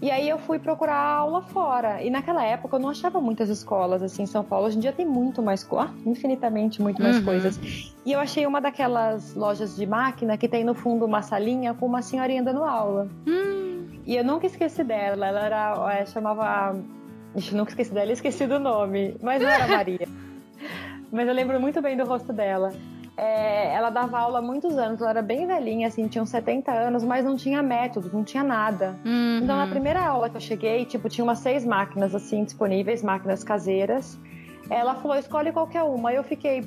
E aí eu fui procurar aula fora. E naquela época eu não achava muitas escolas assim em São Paulo. Hoje em dia tem muito mais ah, infinitamente muito mais uhum. coisas. E eu achei uma daquelas lojas de máquina que tem no fundo uma salinha com uma senhorinha dando aula. Uhum. E eu nunca esqueci dela. Ela era, é, chamava, Ixi, nunca esqueci dela, esqueci do nome, mas não era Maria. mas eu lembro muito bem do rosto dela é, ela dava aula há muitos anos, ela era bem velhinha, assim, tinha uns 70 anos, mas não tinha método, não tinha nada. Uhum. Então, na primeira aula que eu cheguei, tipo, tinha umas seis máquinas, assim, disponíveis, máquinas caseiras. Ela falou, escolhe qualquer uma. Eu fiquei,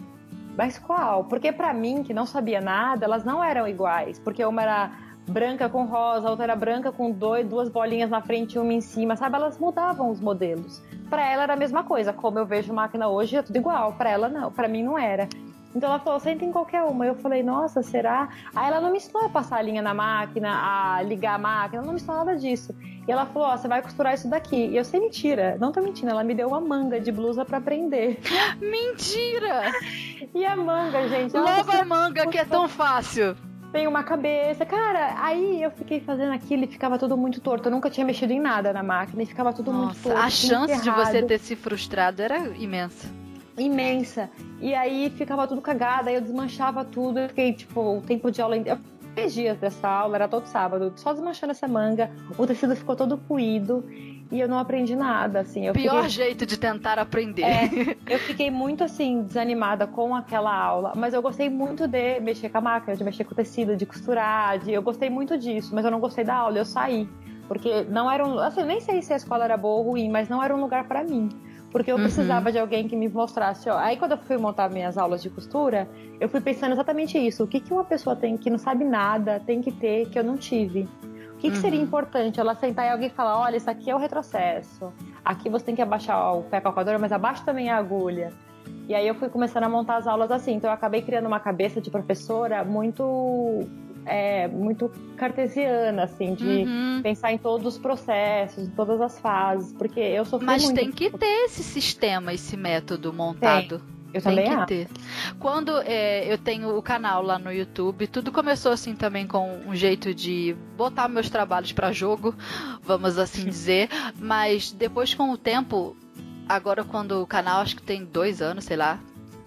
mas qual? Porque para mim, que não sabia nada, elas não eram iguais. Porque uma era branca com rosa, outra era branca com dois, duas bolinhas na frente e uma em cima, sabe? Elas mudavam os modelos. Para ela era a mesma coisa. Como eu vejo máquina hoje, é tudo igual. Para ela não, para mim não era. Então ela falou, senta em qualquer uma. Eu falei, nossa, será? Aí ela não me ensinou a passar a linha na máquina, a ligar a máquina, ela não me ensinou nada disso. E ela falou, ó, você vai costurar isso daqui. E eu sei mentira, não tô mentindo, ela me deu uma manga de blusa para aprender. Mentira! e a manga, gente? Leva a manga que é tão fácil tem uma cabeça. Cara, aí eu fiquei fazendo aquilo e ficava tudo muito torto. Eu nunca tinha mexido em nada na máquina e ficava tudo Nossa, muito torto. A chance de você ter se frustrado era imensa imensa. E aí ficava tudo cagada, aí eu desmanchava tudo, eu fiquei, tipo, o tempo de aula. Eu três dias dessa aula, era todo sábado, só desmanchando essa manga, o tecido ficou todo puído e eu não aprendi nada, assim. Eu Pior fiquei... jeito de tentar aprender. É, eu fiquei muito, assim, desanimada com aquela aula, mas eu gostei muito de mexer com a máquina, de mexer com o tecido, de costurar, de... eu gostei muito disso, mas eu não gostei da aula, eu saí. Porque não era um... Assim, nem sei se a escola era boa ou ruim, mas não era um lugar para mim. Porque eu uhum. precisava de alguém que me mostrasse, ó. Aí quando eu fui montar minhas aulas de costura, eu fui pensando exatamente isso. O que, que uma pessoa tem que não sabe nada, tem que ter, que eu não tive? O que, que seria uhum. importante? Ela sentar e alguém falar, olha, isso aqui é o retrocesso. Aqui você tem que abaixar o pé calcadora, mas abaixa também a agulha. E aí eu fui começando a montar as aulas assim. Então eu acabei criando uma cabeça de professora muito é, muito cartesiana, assim, de uhum. pensar em todos os processos, em todas as fases, porque eu sofri Mas muito. tem que ter esse sistema, esse método montado. Tem. Eu também Tem que acho. ter. Quando é, eu tenho o canal lá no YouTube, tudo começou assim também com um jeito de botar meus trabalhos para jogo, vamos assim dizer. Mas depois com o tempo, agora quando o canal acho que tem dois anos, sei lá,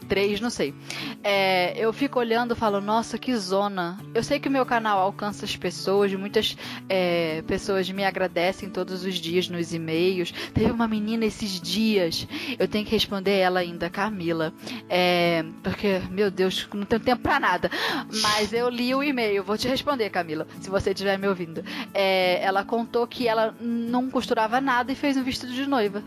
três, não sei. É, eu fico olhando e falo, nossa, que zona. Eu sei que o meu canal alcança as pessoas, muitas é, pessoas me agradecem todos os dias nos e-mails. Teve uma menina esses dias, eu tenho que responder ela ainda, Camila. É, porque, meu Deus, não tenho tempo pra nada. Mas eu li o e-mail, vou te responder, Camila, se você estiver me ouvindo. É, ela contou que ela não costurava nada e fez um vestido de noiva.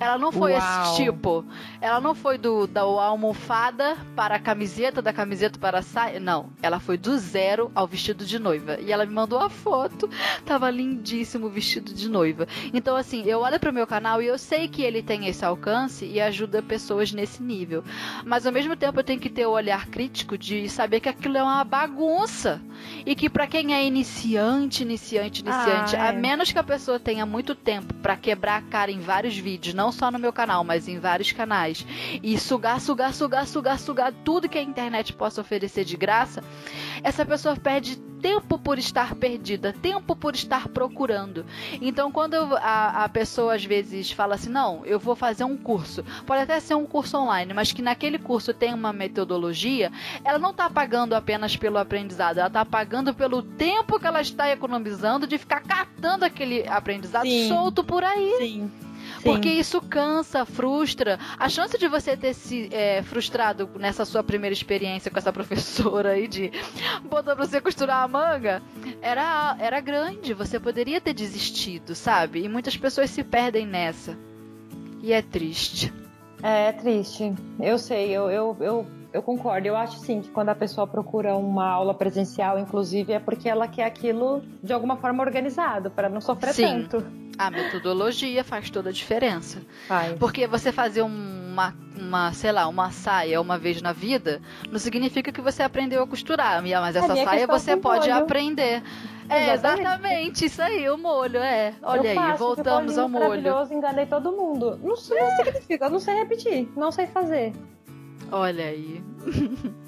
Ela não foi Uau. esse tipo. Ela não foi do da almofada para a camiseta, da camiseta para a saia. Não. Ela foi do zero ao vestido de noiva. E ela me mandou a foto. Tava lindíssimo o vestido de noiva. Então, assim, eu olho pro meu canal e eu sei que ele tem esse alcance e ajuda pessoas nesse nível. Mas ao mesmo tempo eu tenho que ter o olhar crítico de saber que aquilo é uma bagunça. E que para quem é iniciante, iniciante, iniciante, ah, é. a menos que a pessoa tenha muito tempo para quebrar a cara em vários vídeos, não não só no meu canal, mas em vários canais, e sugar, sugar, sugar, sugar, sugar tudo que a internet possa oferecer de graça, essa pessoa perde tempo por estar perdida, tempo por estar procurando. Então, quando a, a pessoa às vezes fala assim, não, eu vou fazer um curso, pode até ser um curso online, mas que naquele curso tem uma metodologia, ela não está pagando apenas pelo aprendizado, ela está pagando pelo tempo que ela está economizando de ficar catando aquele aprendizado Sim. solto por aí. Sim. Porque isso cansa, frustra. A chance de você ter se é, frustrado nessa sua primeira experiência com essa professora aí de botar pra você costurar a manga era, era grande. Você poderia ter desistido, sabe? E muitas pessoas se perdem nessa. E é triste. É, é triste. Eu sei, eu, eu, eu, eu concordo. Eu acho sim que quando a pessoa procura uma aula presencial, inclusive, é porque ela quer aquilo de alguma forma organizado, para não sofrer sim. tanto. A metodologia faz toda a diferença. Faz. Porque você fazer uma, uma, sei lá, uma saia uma vez na vida, não significa que você aprendeu a costurar. Mas essa saia você pode molho. aprender. É, exatamente, isso aí, o molho, é. Olha eu aí, voltamos ao molho. maravilhoso, enganei todo mundo. Não, não significa, eu não sei repetir, não sei fazer. Olha aí.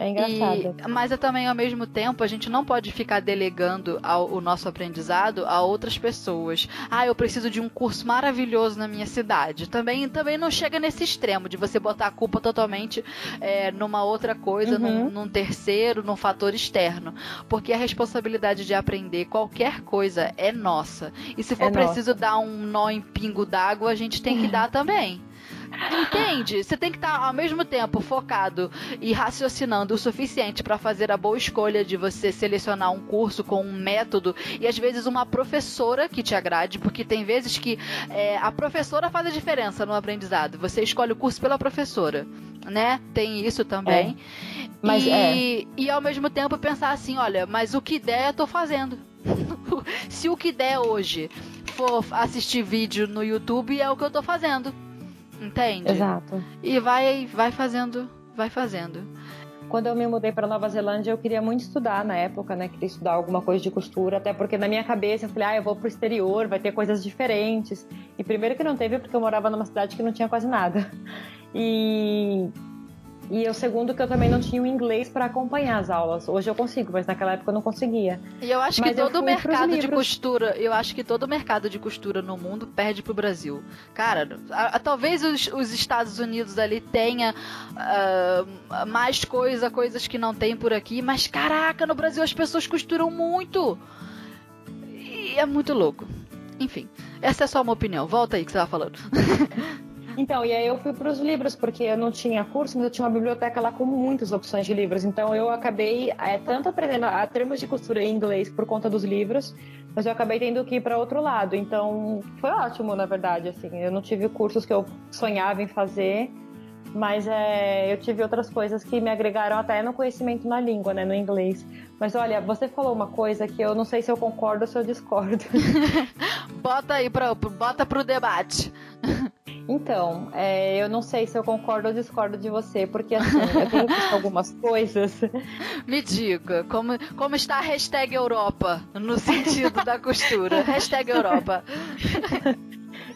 É engraçado. E, mas é também, ao mesmo tempo, a gente não pode ficar delegando ao, o nosso aprendizado a outras pessoas. Ah, eu preciso de um curso maravilhoso na minha cidade. Também, também não chega nesse extremo de você botar a culpa totalmente é, numa outra coisa, uhum. num, num terceiro, num fator externo. Porque a responsabilidade de aprender qualquer coisa é nossa. E se for é preciso nossa. dar um nó em pingo d'água, a gente tem que dar também. Entende? Você tem que estar ao mesmo tempo focado e raciocinando o suficiente para fazer a boa escolha de você selecionar um curso com um método e às vezes uma professora que te agrade, porque tem vezes que é, a professora faz a diferença no aprendizado. Você escolhe o curso pela professora, né? Tem isso também. É. Mas e, é. e ao mesmo tempo pensar assim, olha, mas o que der eu tô fazendo. Se o que der hoje for assistir vídeo no YouTube, é o que eu tô fazendo. Entende? Exato. E vai, vai fazendo, vai fazendo. Quando eu me mudei para Nova Zelândia, eu queria muito estudar na época, né? Queria estudar alguma coisa de costura, até porque na minha cabeça eu falei, ah, eu vou pro exterior, vai ter coisas diferentes. E primeiro que não teve, porque eu morava numa cidade que não tinha quase nada. E E o segundo que eu também não tinha o inglês para acompanhar as aulas. Hoje eu consigo, mas naquela época eu não conseguia. E eu acho mas que todo o mercado de costura, eu acho que todo o mercado de costura no mundo perde pro Brasil. Cara, a, a, talvez os, os, Estados Unidos ali tenha uh, mais coisa, coisas que não tem por aqui, mas caraca, no Brasil as pessoas costuram muito. E é muito louco. Enfim, essa é só uma opinião. Volta aí que você tava falando. Então, e aí eu fui para os livros, porque eu não tinha curso, mas eu tinha uma biblioteca lá com muitas opções de livros. Então, eu acabei é, tanto aprendendo a termos de costura em inglês por conta dos livros, mas eu acabei tendo que ir para outro lado. Então, foi ótimo, na verdade. Assim, eu não tive cursos que eu sonhava em fazer, mas é, eu tive outras coisas que me agregaram até no conhecimento na língua, né, no inglês. Mas olha, você falou uma coisa que eu não sei se eu concordo ou se eu discordo. bota aí para bota pro debate. Então, é, eu não sei se eu concordo ou discordo de você, porque assim, eu tenho visto algumas coisas. Me diga, como, como está a hashtag Europa no sentido da costura? hashtag Europa.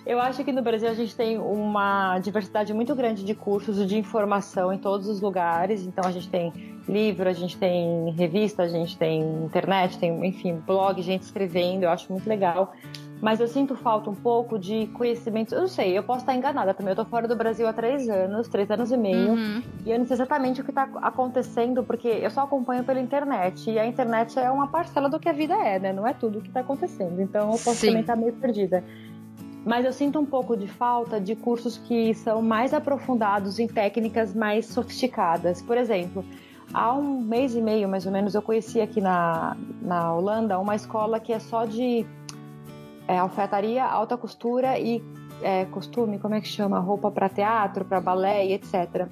Eu acho que no Brasil a gente tem uma diversidade muito grande de cursos e de informação em todos os lugares. Então a gente tem livro, a gente tem revista, a gente tem internet, tem, enfim, blog, gente escrevendo. Eu acho muito legal mas eu sinto falta um pouco de conhecimento. Eu não sei, eu posso estar enganada também. Eu tô fora do Brasil há três anos, três anos e meio, uhum. e eu não sei exatamente o que está acontecendo, porque eu só acompanho pela internet, e a internet é uma parcela do que a vida é, né? Não é tudo o que está acontecendo. Então eu posso Sim. também estar meio perdida. Mas eu sinto um pouco de falta de cursos que são mais aprofundados em técnicas mais sofisticadas. Por exemplo, há um mês e meio, mais ou menos, eu conheci aqui na, na Holanda uma escola que é só de é, alfaiataria, alta costura e é, costume, como é que chama? Roupa para teatro, para balé e etc.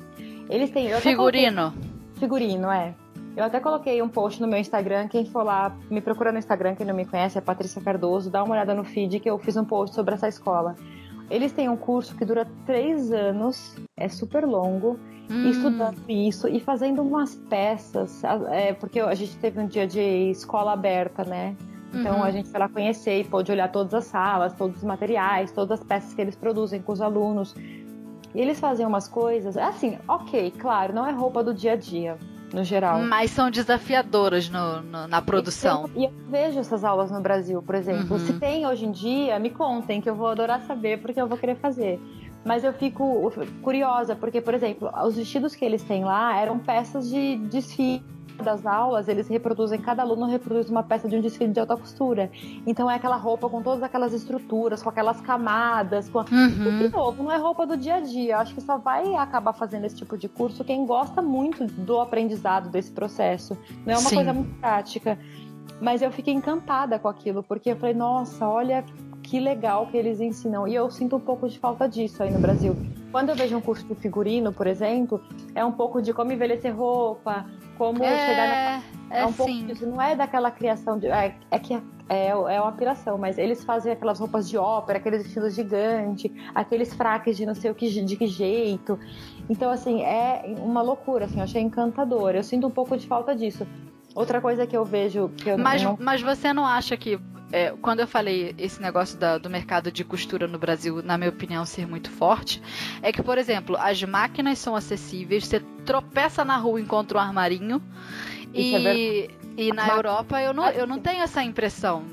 Eles têm. Figurino. Coloquei, figurino, é. Eu até coloquei um post no meu Instagram. Quem for lá, me procura no Instagram, quem não me conhece, é Patrícia Cardoso. Dá uma olhada no feed que eu fiz um post sobre essa escola. Eles têm um curso que dura três anos, é super longo, hum. estudando isso e fazendo umas peças. É, porque a gente teve um dia de escola aberta, né? Então uhum. a gente foi lá conhecer e pôde olhar todas as salas, todos os materiais, todas as peças que eles produzem com os alunos. E eles fazem umas coisas, assim, ok, claro, não é roupa do dia a dia, no geral. Mas são desafiadoras no, no, na produção. E eu, eu, vejo essas aulas no Brasil, por exemplo. Uhum. Se tem hoje em dia, me contem, que eu vou adorar saber, porque eu vou querer fazer. Mas eu fico curiosa, porque, por exemplo, os vestidos que eles têm lá eram peças de desfile das aulas, eles reproduzem, cada aluno reproduz uma peça de um desfile de alta costura. Então é aquela roupa com todas aquelas estruturas, com aquelas camadas. Com... Uhum. E, de novo, não é roupa do dia a dia. Acho que só vai acabar fazendo esse tipo de curso quem gosta muito do aprendizado desse processo. Não é uma Sim. coisa muito prática. Mas eu fiquei encantada com aquilo, porque eu falei, nossa, olha que legal que eles ensinam. E eu sinto um pouco de falta disso aí no Brasil. Quando eu vejo um curso de figurino, por exemplo, é um pouco de como envelhecer roupa, como é, chegar na. É, é um pouco disso. Não é daquela criação de. É, é que é, é uma piração, mas eles fazem aquelas roupas de ópera, aqueles estilos gigantes, aqueles fraques de não sei o que, de que jeito. Então, assim, é uma loucura, assim, eu achei encantador. Eu sinto um pouco de falta disso. Outra coisa que eu vejo que eu mas, não... mas você não acha que é, quando eu falei esse negócio da, do mercado de costura no Brasil, na minha opinião, ser muito forte, é que, por exemplo, as máquinas são acessíveis, você tropeça na rua e encontra um armarinho. e, é e na Europa eu não, eu não tenho essa impressão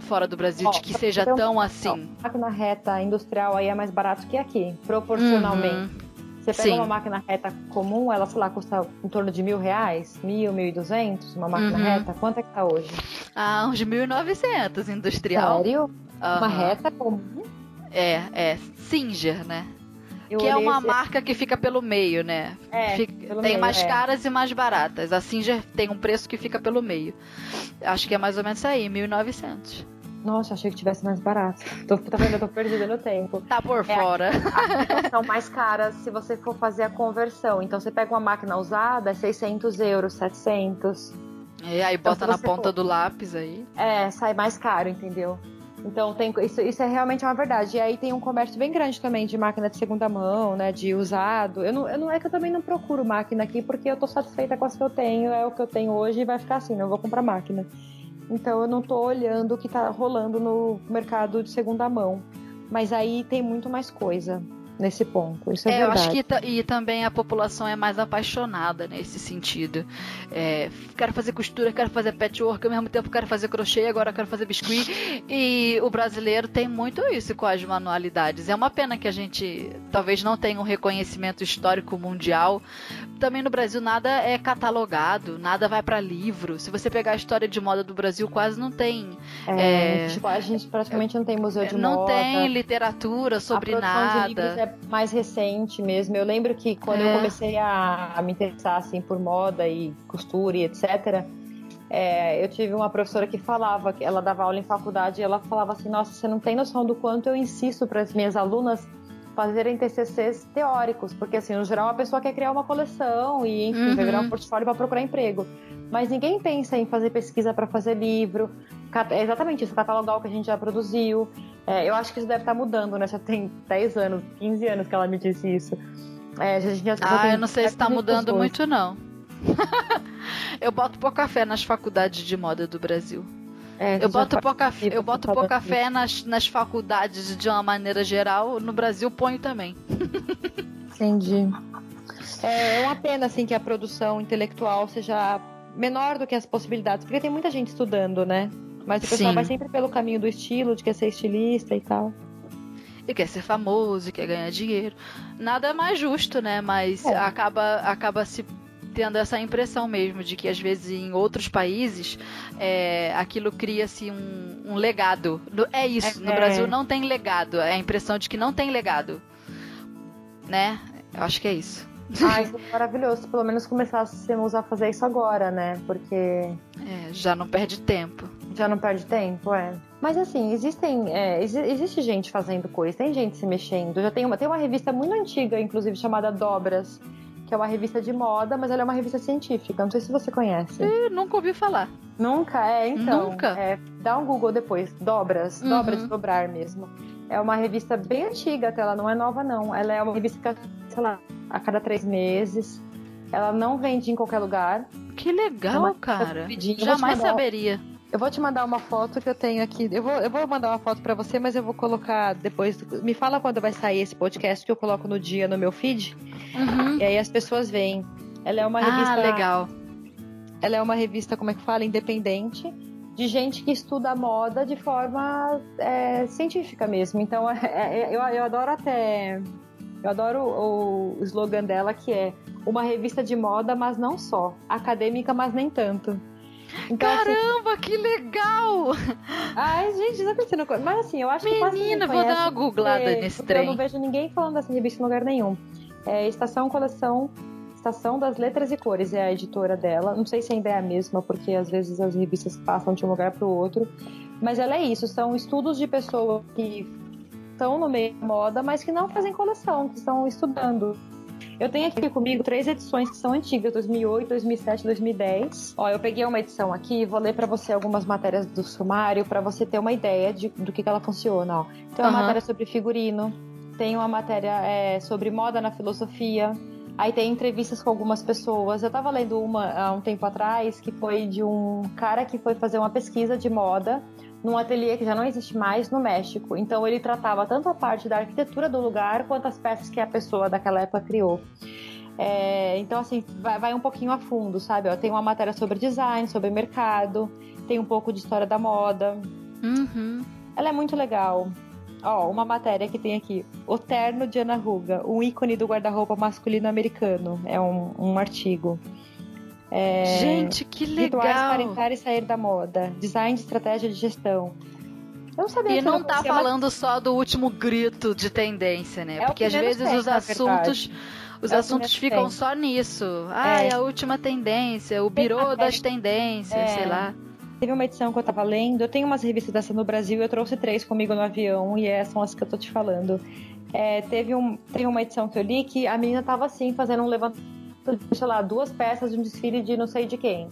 fora do Brasil de que seja tão assim. A máquina reta industrial aí é mais barato que aqui, proporcionalmente. Uhum. Você pega Sim. uma máquina reta comum, ela, sei lá, custa em torno de mil reais, mil, mil e duzentos, uma máquina uhum. reta. Quanto é que tá hoje? Ah, uns mil e novecentos, industrial. Sério? Uhum. Uma reta comum? É, é. Singer, né? Eu que é uma esse... marca que fica pelo meio, né? É, fica, tem meio, mais é. caras e mais baratas. A Singer tem um preço que fica pelo meio. Acho que é mais ou menos isso aí, 1.900. Nossa, achei que tivesse mais barato. Tô, tá vendo? Eu tô perdida no tempo. Tá por é, fora. São mais caras se você for fazer a conversão. Então você pega uma máquina usada, é 600 euros, 700. E aí então, bota na ponta for... do lápis aí. É, sai mais caro, entendeu? Então tem, isso, isso é realmente uma verdade. E aí tem um comércio bem grande também de máquina de segunda mão, né? De usado. Eu não, eu não é que eu também não procuro máquina aqui, porque eu tô satisfeita com as que eu tenho, é o que eu tenho hoje e vai ficar assim, não vou comprar máquina. Então eu não estou olhando o que está rolando no mercado de segunda mão. Mas aí tem muito mais coisa. nesse ponto. Isso é, é verdade. Eu acho que e também a população é mais apaixonada nesse sentido. É, quero fazer costura, quero fazer patchwork, ao mesmo tempo quero fazer crochê, agora quero fazer biscuit. E o brasileiro tem muito isso com as manualidades. É uma pena que a gente talvez não tenha um reconhecimento histórico mundial. Também no Brasil nada é catalogado, nada vai para livro. Se você pegar a história de moda do Brasil, quase não tem. É, é, tipo, a gente praticamente não tem museu de não moda. Não tem literatura sobre a nada. De livros é mais recente mesmo. Eu lembro que quando é. eu comecei a, a, me interessar assim por moda e costura e etc. É, eu tive uma professora que falava que ela dava aula em faculdade e ela falava assim: Nossa, você não tem noção do quanto eu insisto para as minhas alunas fazerem TCCs teóricos, porque assim, no geral a pessoa quer criar uma coleção e enfim, uhum. vai virar um portfólio para procurar emprego. Mas ninguém pensa em fazer pesquisa para fazer livro, é exatamente isso, catalogar o que a gente já produziu. É, eu acho que isso deve estar tá mudando, né? Já tem 10 anos, 15 anos que ela me disse isso. É, a gente já, ah, já eu não sei se está mudando pessoas. muito, não. eu boto pouca café nas faculdades de moda do Brasil. É, eu, boto pouca, eu boto pouca fé nas, nas faculdades de uma maneira geral. No Brasil, ponho também. Entendi. É, é uma pena, assim, que a produção intelectual seja menor do que as possibilidades, porque tem muita gente estudando, né? Mas o pessoal Sim. vai sempre pelo caminho do estilo, de quer ser estilista e tal. E quer ser famoso, e quer ganhar dinheiro. Nada mais justo, né? Mas é. acaba, acaba se tendo essa impressão mesmo de que às vezes em outros países é, aquilo cria-se um, um, legado. É isso, no é. Brasil não tem legado. É a impressão de que não tem legado. Né? Eu acho que é isso. Ah, isso é maravilhoso. Pelo menos começássemos a fazer isso agora, né? Porque. É, já não perde tempo. Já não perde tempo, é. Mas assim, existem. É, existe gente fazendo coisa, tem gente se mexendo. Já tem uma, tem uma revista muito antiga, inclusive, chamada Dobras, que é uma revista de moda, mas ela é uma revista científica. Não sei se você conhece. Eu nunca ouvi falar. Nunca? É, então. Nunca? É, dá um Google depois. Dobras. Uhum. Dobras dobrar mesmo. É uma revista bem antiga, até ela não é nova, não. Ela é uma revista que, sei lá, a cada três meses. Ela não vende em qualquer lugar. Que legal, cara. Jamais saberia. Eu vou te mandar uma foto que eu tenho aqui. Eu vou, eu vou mandar uma foto para você, mas eu vou colocar depois. Me fala quando vai sair esse podcast que eu coloco no dia no meu feed. Uhum. E aí as pessoas veem. Ela é uma revista. Ah, legal. Ela é uma revista, como é que fala? Independente. De gente que estuda moda de forma é, científica mesmo. Então, é, é, eu, eu adoro até. Eu adoro o, o slogan dela, que é uma revista de moda, mas não só. Acadêmica, mas nem tanto. Então, assim, Caramba, assim... que legal! Ai, gente, não pensando. Mas assim, eu acho Menina, que Menina, vou dar uma googlada porque, nesse porque trem. Eu não vejo ninguém falando dessa revista em lugar nenhum. É Estação Coleção. Estação das Letras e Cores é a editora dela. Não sei se ainda é a mesma, porque às vezes as revistas passam de um lugar para o outro. Mas ela é isso, são estudos de pessoas que estão no meio da moda, mas que não fazem coleção, que estão estudando. Eu tenho aqui comigo três edições que são antigas, 2008, 2007, 2010. Ó, eu peguei uma edição aqui, vou ler para você algumas matérias do sumário para você ter uma ideia de, do que, que ela funciona. Ó. Tem uma uhum. matéria sobre figurino, tem uma matéria é, sobre moda na filosofia. Aí tem entrevistas com algumas pessoas. Eu tava lendo uma há um tempo atrás que foi de um cara que foi fazer uma pesquisa de moda num ateliê que já não existe mais no México. Então ele tratava tanto a parte da arquitetura do lugar quanto as peças que a pessoa daquela época criou. É, então, assim, vai, vai, um pouquinho a fundo, sabe? Ó, tem uma matéria sobre design, sobre mercado, tem um pouco de história da moda. Uhum. Ela é muito legal. Ó, uma matéria que tem aqui. O terno de Ana Ruga, um ícone do guarda-roupa masculino americano. É um, um artigo. É, Gente, que legal! Rituais para entrar e sair da moda. Design de estratégia de gestão. Eu não sabia e não tá falando mas... só do último grito de tendência, né? É Porque às vezes os assuntos os é assuntos ficam só nisso. Ah, é. a última tendência, o birô das tendências, é. sei lá. Teve uma edição que eu tava lendo, eu tenho umas revistas dessa no Brasil, eu trouxe três comigo no avião, e essas são as que eu tô te falando. É, teve, um, teve uma edição que eu li que a menina tava assim, fazendo um levantamento sei lá, duas peças de um desfile de não sei de quem.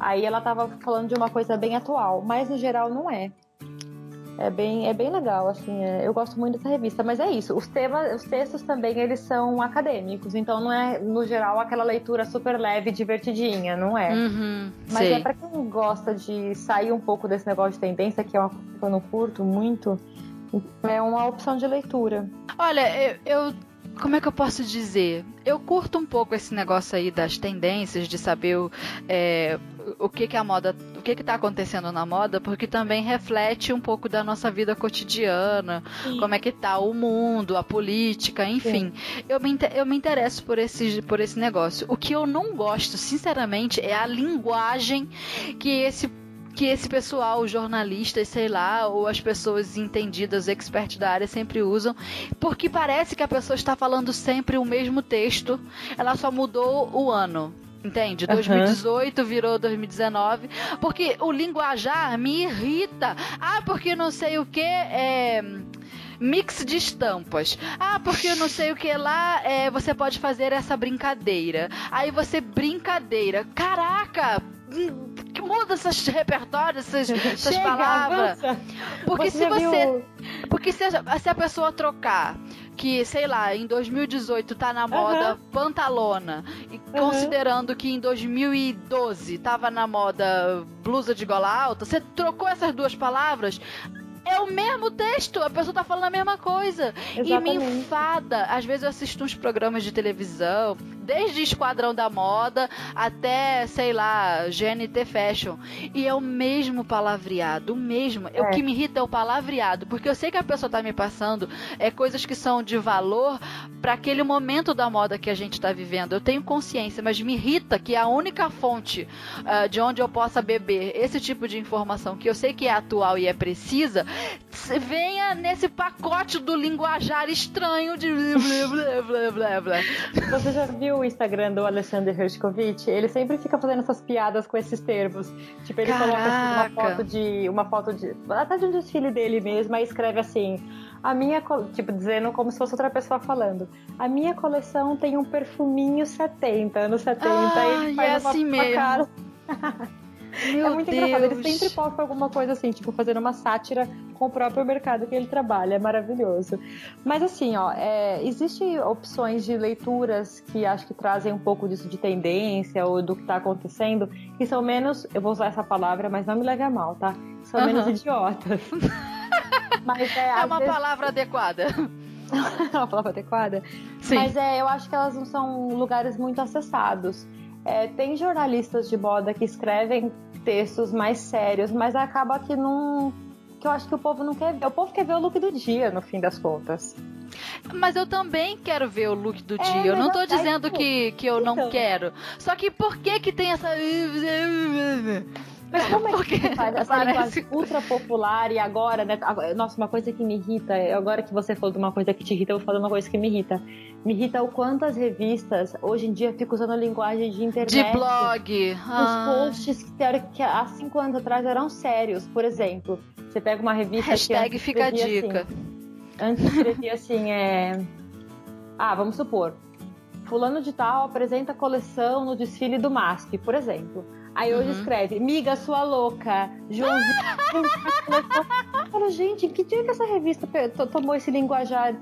Aí ela tava falando de uma coisa bem atual, mas no geral não é. É bem, é bem legal, assim, é, eu gosto muito dessa revista, mas é isso, os temas, os textos também, eles são acadêmicos, então não é, no geral, aquela leitura super leve, divertidinha, não é. Uhum, mas é sei. é para quem gosta de sair um pouco desse negócio de tendência, que é uma coisa que eu não curto muito, É uma opção de leitura. Olha, eu, eu como é que eu posso dizer? Eu curto um pouco esse negócio aí das tendências, de saber o, é, o que, que a moda, o que está acontecendo na moda, porque também reflete um pouco da nossa vida cotidiana, Sim. como é que tá o mundo, a política, enfim. Eu me, eu me interesso por esse, por esse negócio. O que eu não gosto, sinceramente, é a linguagem que esse que esse pessoal, os jornalistas, sei lá, ou as pessoas entendidas, experts da área sempre usam, porque parece que a pessoa está falando sempre o mesmo texto, ela só mudou o ano. Entende? 2018 uhum. virou 2019. Porque o linguajar me irrita. Ah, porque não sei o que é mix de estampas. Ah, porque eu não sei o que lá, é, você pode fazer essa brincadeira. Aí você brincadeira. Caraca! Que muda esses repertórios, essas, essas Chega, palavras. Avança. Porque você se você. Viu... Porque se a, se a pessoa trocar que, sei lá, em 2018 tá na moda uhum. pantalona, e uhum. considerando que em 2012 tava na moda blusa de gola alta, você trocou essas duas palavras, é o mesmo texto, a pessoa tá falando a mesma coisa. Exatamente. E me enfada. Às vezes eu assisto uns programas de televisão, desde Esquadrão da Moda até, sei lá, GNT Fashion. E é o mesmo palavreado, o mesmo. É. O que me irrita é o palavreado, porque eu sei que a pessoa tá me passando é coisas que são de valor para aquele momento da moda que a gente tá vivendo. Eu tenho consciência, mas me irrita que a única fonte uh, de onde eu possa beber esse tipo de informação, que eu sei que é atual e é precisa, venha nesse pacote do linguajar estranho de blá blá blá blá Você já viu o Instagram do Alexander Hershkovich? Ele sempre fica fazendo essas piadas com esses termos. Tipo, ele Caraca. coloca assim, uma foto de. uma foto de. até de um desfile dele mesmo, aí escreve assim. A minha, tipo, dizendo como se fosse outra pessoa falando. A minha coleção tem um perfuminho 70, anos 70. Ah, e faz é assim uma, mesmo. Cara. Meu é muito Deus. engraçado. Ele sempre posta alguma coisa assim, tipo, fazendo uma sátira com o próprio mercado que ele trabalha. É maravilhoso. Mas assim, ó, é, existem opções de leituras que acho que trazem um pouco disso de tendência ou do que está acontecendo, que são menos, eu vou usar essa palavra, mas não me leve a mal, tá? São uhum. menos idiotas. mas, é, é uma vezes... palavra adequada. é uma palavra adequada? Sim. Mas é, eu acho que elas não são lugares muito acessados. É, tem jornalistas de moda que escrevem textos mais sérios, mas acaba que não. que eu acho que o povo não quer ver. O povo quer ver o look do dia, no fim das contas. Mas eu também quero ver o look do é, dia. Eu não tô dizendo que, que eu então. não quero. Só que por que que tem essa. Mas como é que faz essa parece... linguagem ultra popular e agora, né? Nossa, uma coisa que me irrita, agora que você falou de uma coisa que te irrita, eu vou falar uma coisa que me irrita. Me irrita o quanto as revistas hoje em dia ficam usando a linguagem de internet. De blog. Os ah. posts que, que há cinco anos atrás eram sérios. Por exemplo, você pega uma revista Hashtag que fica a dica. Assim, antes escrevia assim, é... Ah, vamos supor. Fulano de tal apresenta coleção no desfile do MASP, por exemplo. Aí hoje uhum. escreve, miga sua louca, Joãozinho. eu falo, gente, que dia que essa revista tomou esse linguajar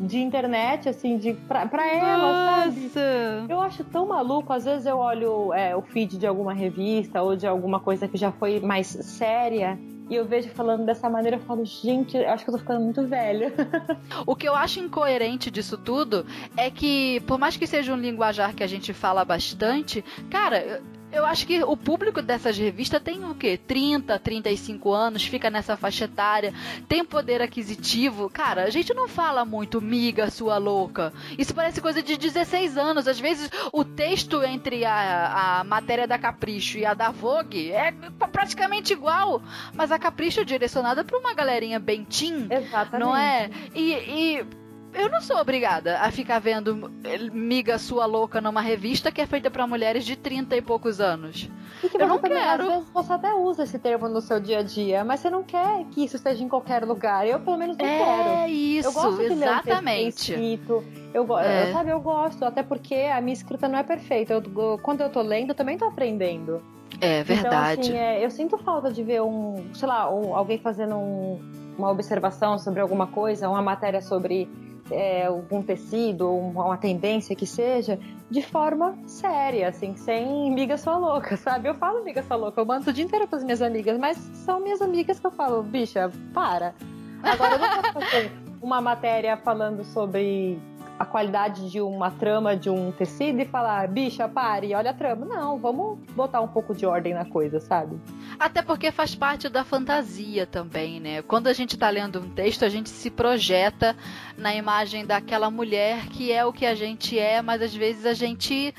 de internet, assim, de, pra, pra ela, Nossa. sabe? Eu acho tão maluco, às vezes eu olho é, o feed de alguma revista ou de alguma coisa que já foi mais séria e eu vejo falando dessa maneira, eu falo, gente, eu acho que eu tô ficando muito velha. o que eu acho incoerente disso tudo é que, por mais que seja um linguajar que a gente fala bastante, cara, eu acho que o público dessas revistas tem o quê? 30, 35 anos, fica nessa faixa etária, tem poder aquisitivo. Cara, a gente não fala muito miga, sua louca. Isso parece coisa de 16 anos. Às vezes o texto entre a, a matéria da Capricho e a da Vogue é praticamente igual. Mas a Capricho é direcionada para uma galerinha bem teen, Exatamente. não é? E, e eu não sou obrigada a ficar vendo miga sua louca numa revista que é feita para mulheres de 30 e poucos anos. E que eu não também, quero. Às vezes você até usa esse termo no seu dia a dia, mas você não quer que isso esteja em qualquer lugar. Eu, pelo menos, não é quero. É isso, eu gosto de exatamente. Ler escrito. Eu, é. eu, sabe, eu gosto, até porque a minha escrita não é perfeita. Eu, quando eu tô lendo, eu também tô aprendendo. É verdade. Então, assim, é, eu sinto falta de ver um, sei lá, um, alguém fazendo um, uma observação sobre alguma coisa, uma matéria sobre é, algum tecido ou uma tendência que seja, de forma séria, assim, sem miga sua louca, sabe? Eu falo miga sua louca, eu mando o dia inteiro pras minhas amigas, mas são minhas amigas que eu falo, bicha, para. Agora eu não posso fazer uma matéria falando sobre a qualidade de uma trama de um tecido e falar, bicha, pare, olha a trama. Não, vamos botar um pouco de ordem na coisa, sabe? Até porque faz parte da fantasia também, né? Quando a gente tá lendo um texto, a gente se projeta na imagem daquela mulher que é o que a gente é, mas às vezes a gente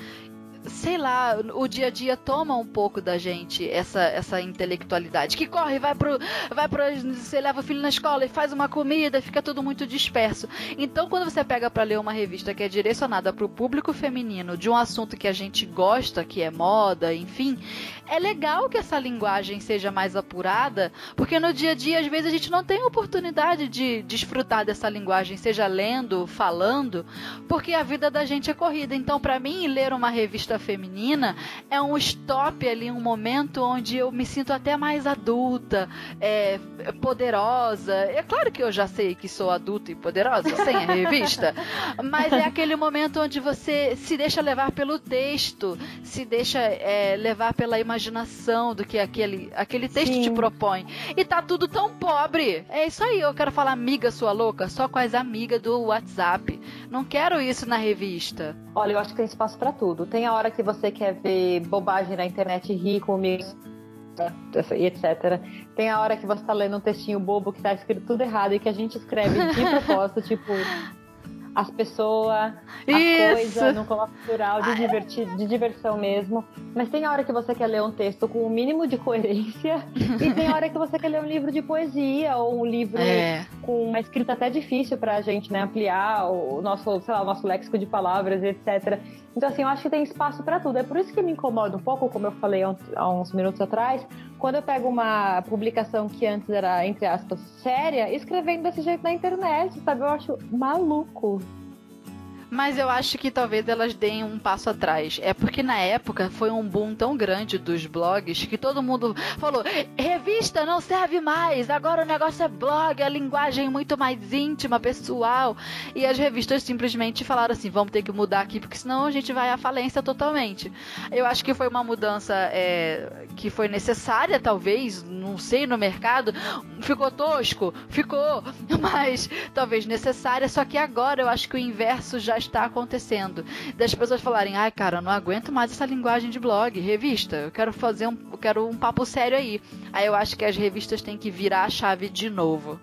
sei lá, o dia a dia toma um pouco da gente essa, essa intelectualidade. Que corre, vai pro. Vai pro. Você leva o filho na escola e faz uma comida, fica tudo muito disperso. Então, quando você pega para ler uma revista que é direcionada para o público feminino de um assunto que a gente gosta, que é moda, enfim, é legal que essa linguagem seja mais apurada, porque no dia a dia, às vezes, a gente não tem oportunidade de desfrutar dessa linguagem, seja lendo, falando, porque a vida da gente é corrida. Então, para mim, ler uma revista feminina é um stop ali, um momento onde eu me sinto até mais adulta, é, poderosa. É claro que eu já sei que sou adulta e poderosa sem a revista, mas é aquele momento onde você se deixa levar pelo texto, se deixa é, levar pela imaginação do que aquele, aquele texto Sim. te propõe. E tá tudo tão pobre. É isso aí, eu quero falar amiga sua louca, só com as amigas do WhatsApp. Não quero isso na revista. Olha, eu acho que tem espaço para tudo. Tem a hora que você quer ver bobagem na internet, rir comigo, etc. Tem a hora que você tá lendo um textinho bobo que tá escrito tudo errado e que a gente escreve de propósito, tipo, as pessoas, a coisa, no coloca plural de, divertir, de diversão mesmo. Mas tem a hora que você quer ler um texto com o um mínimo de coerência e tem a hora que você quer ler um livro de poesia ou um livro é. com uma escrita até difícil pra gente, né, ampliar o nosso, sei lá, o nosso léxico de palavras, etc. Então, assim, eu acho que tem espaço para tudo. É por isso que me incomoda um pouco, como eu falei há uns minutos atrás, quando eu pego uma publicação que antes era, entre aspas, séria, escrevendo desse jeito na internet, sabe? Eu acho maluco. Mas eu acho que talvez elas deem um passo atrás. É porque na época foi um boom tão grande dos blogs que todo mundo falou: revista não serve mais, agora o negócio é blog, a linguagem é muito mais íntima, pessoal. E as revistas simplesmente falaram assim: vamos ter que mudar aqui, porque senão a gente vai à falência totalmente. Eu acho que foi uma mudança é, que foi necessária, talvez, não sei, no mercado. Ficou tosco? Ficou, mas talvez necessária, só que agora eu acho que o inverso já está acontecendo. Das pessoas falarem, ai cara, eu não aguento mais essa linguagem de blog, revista, eu quero fazer um, eu quero um papo sério aí. Aí eu acho que as revistas têm que virar a chave de novo.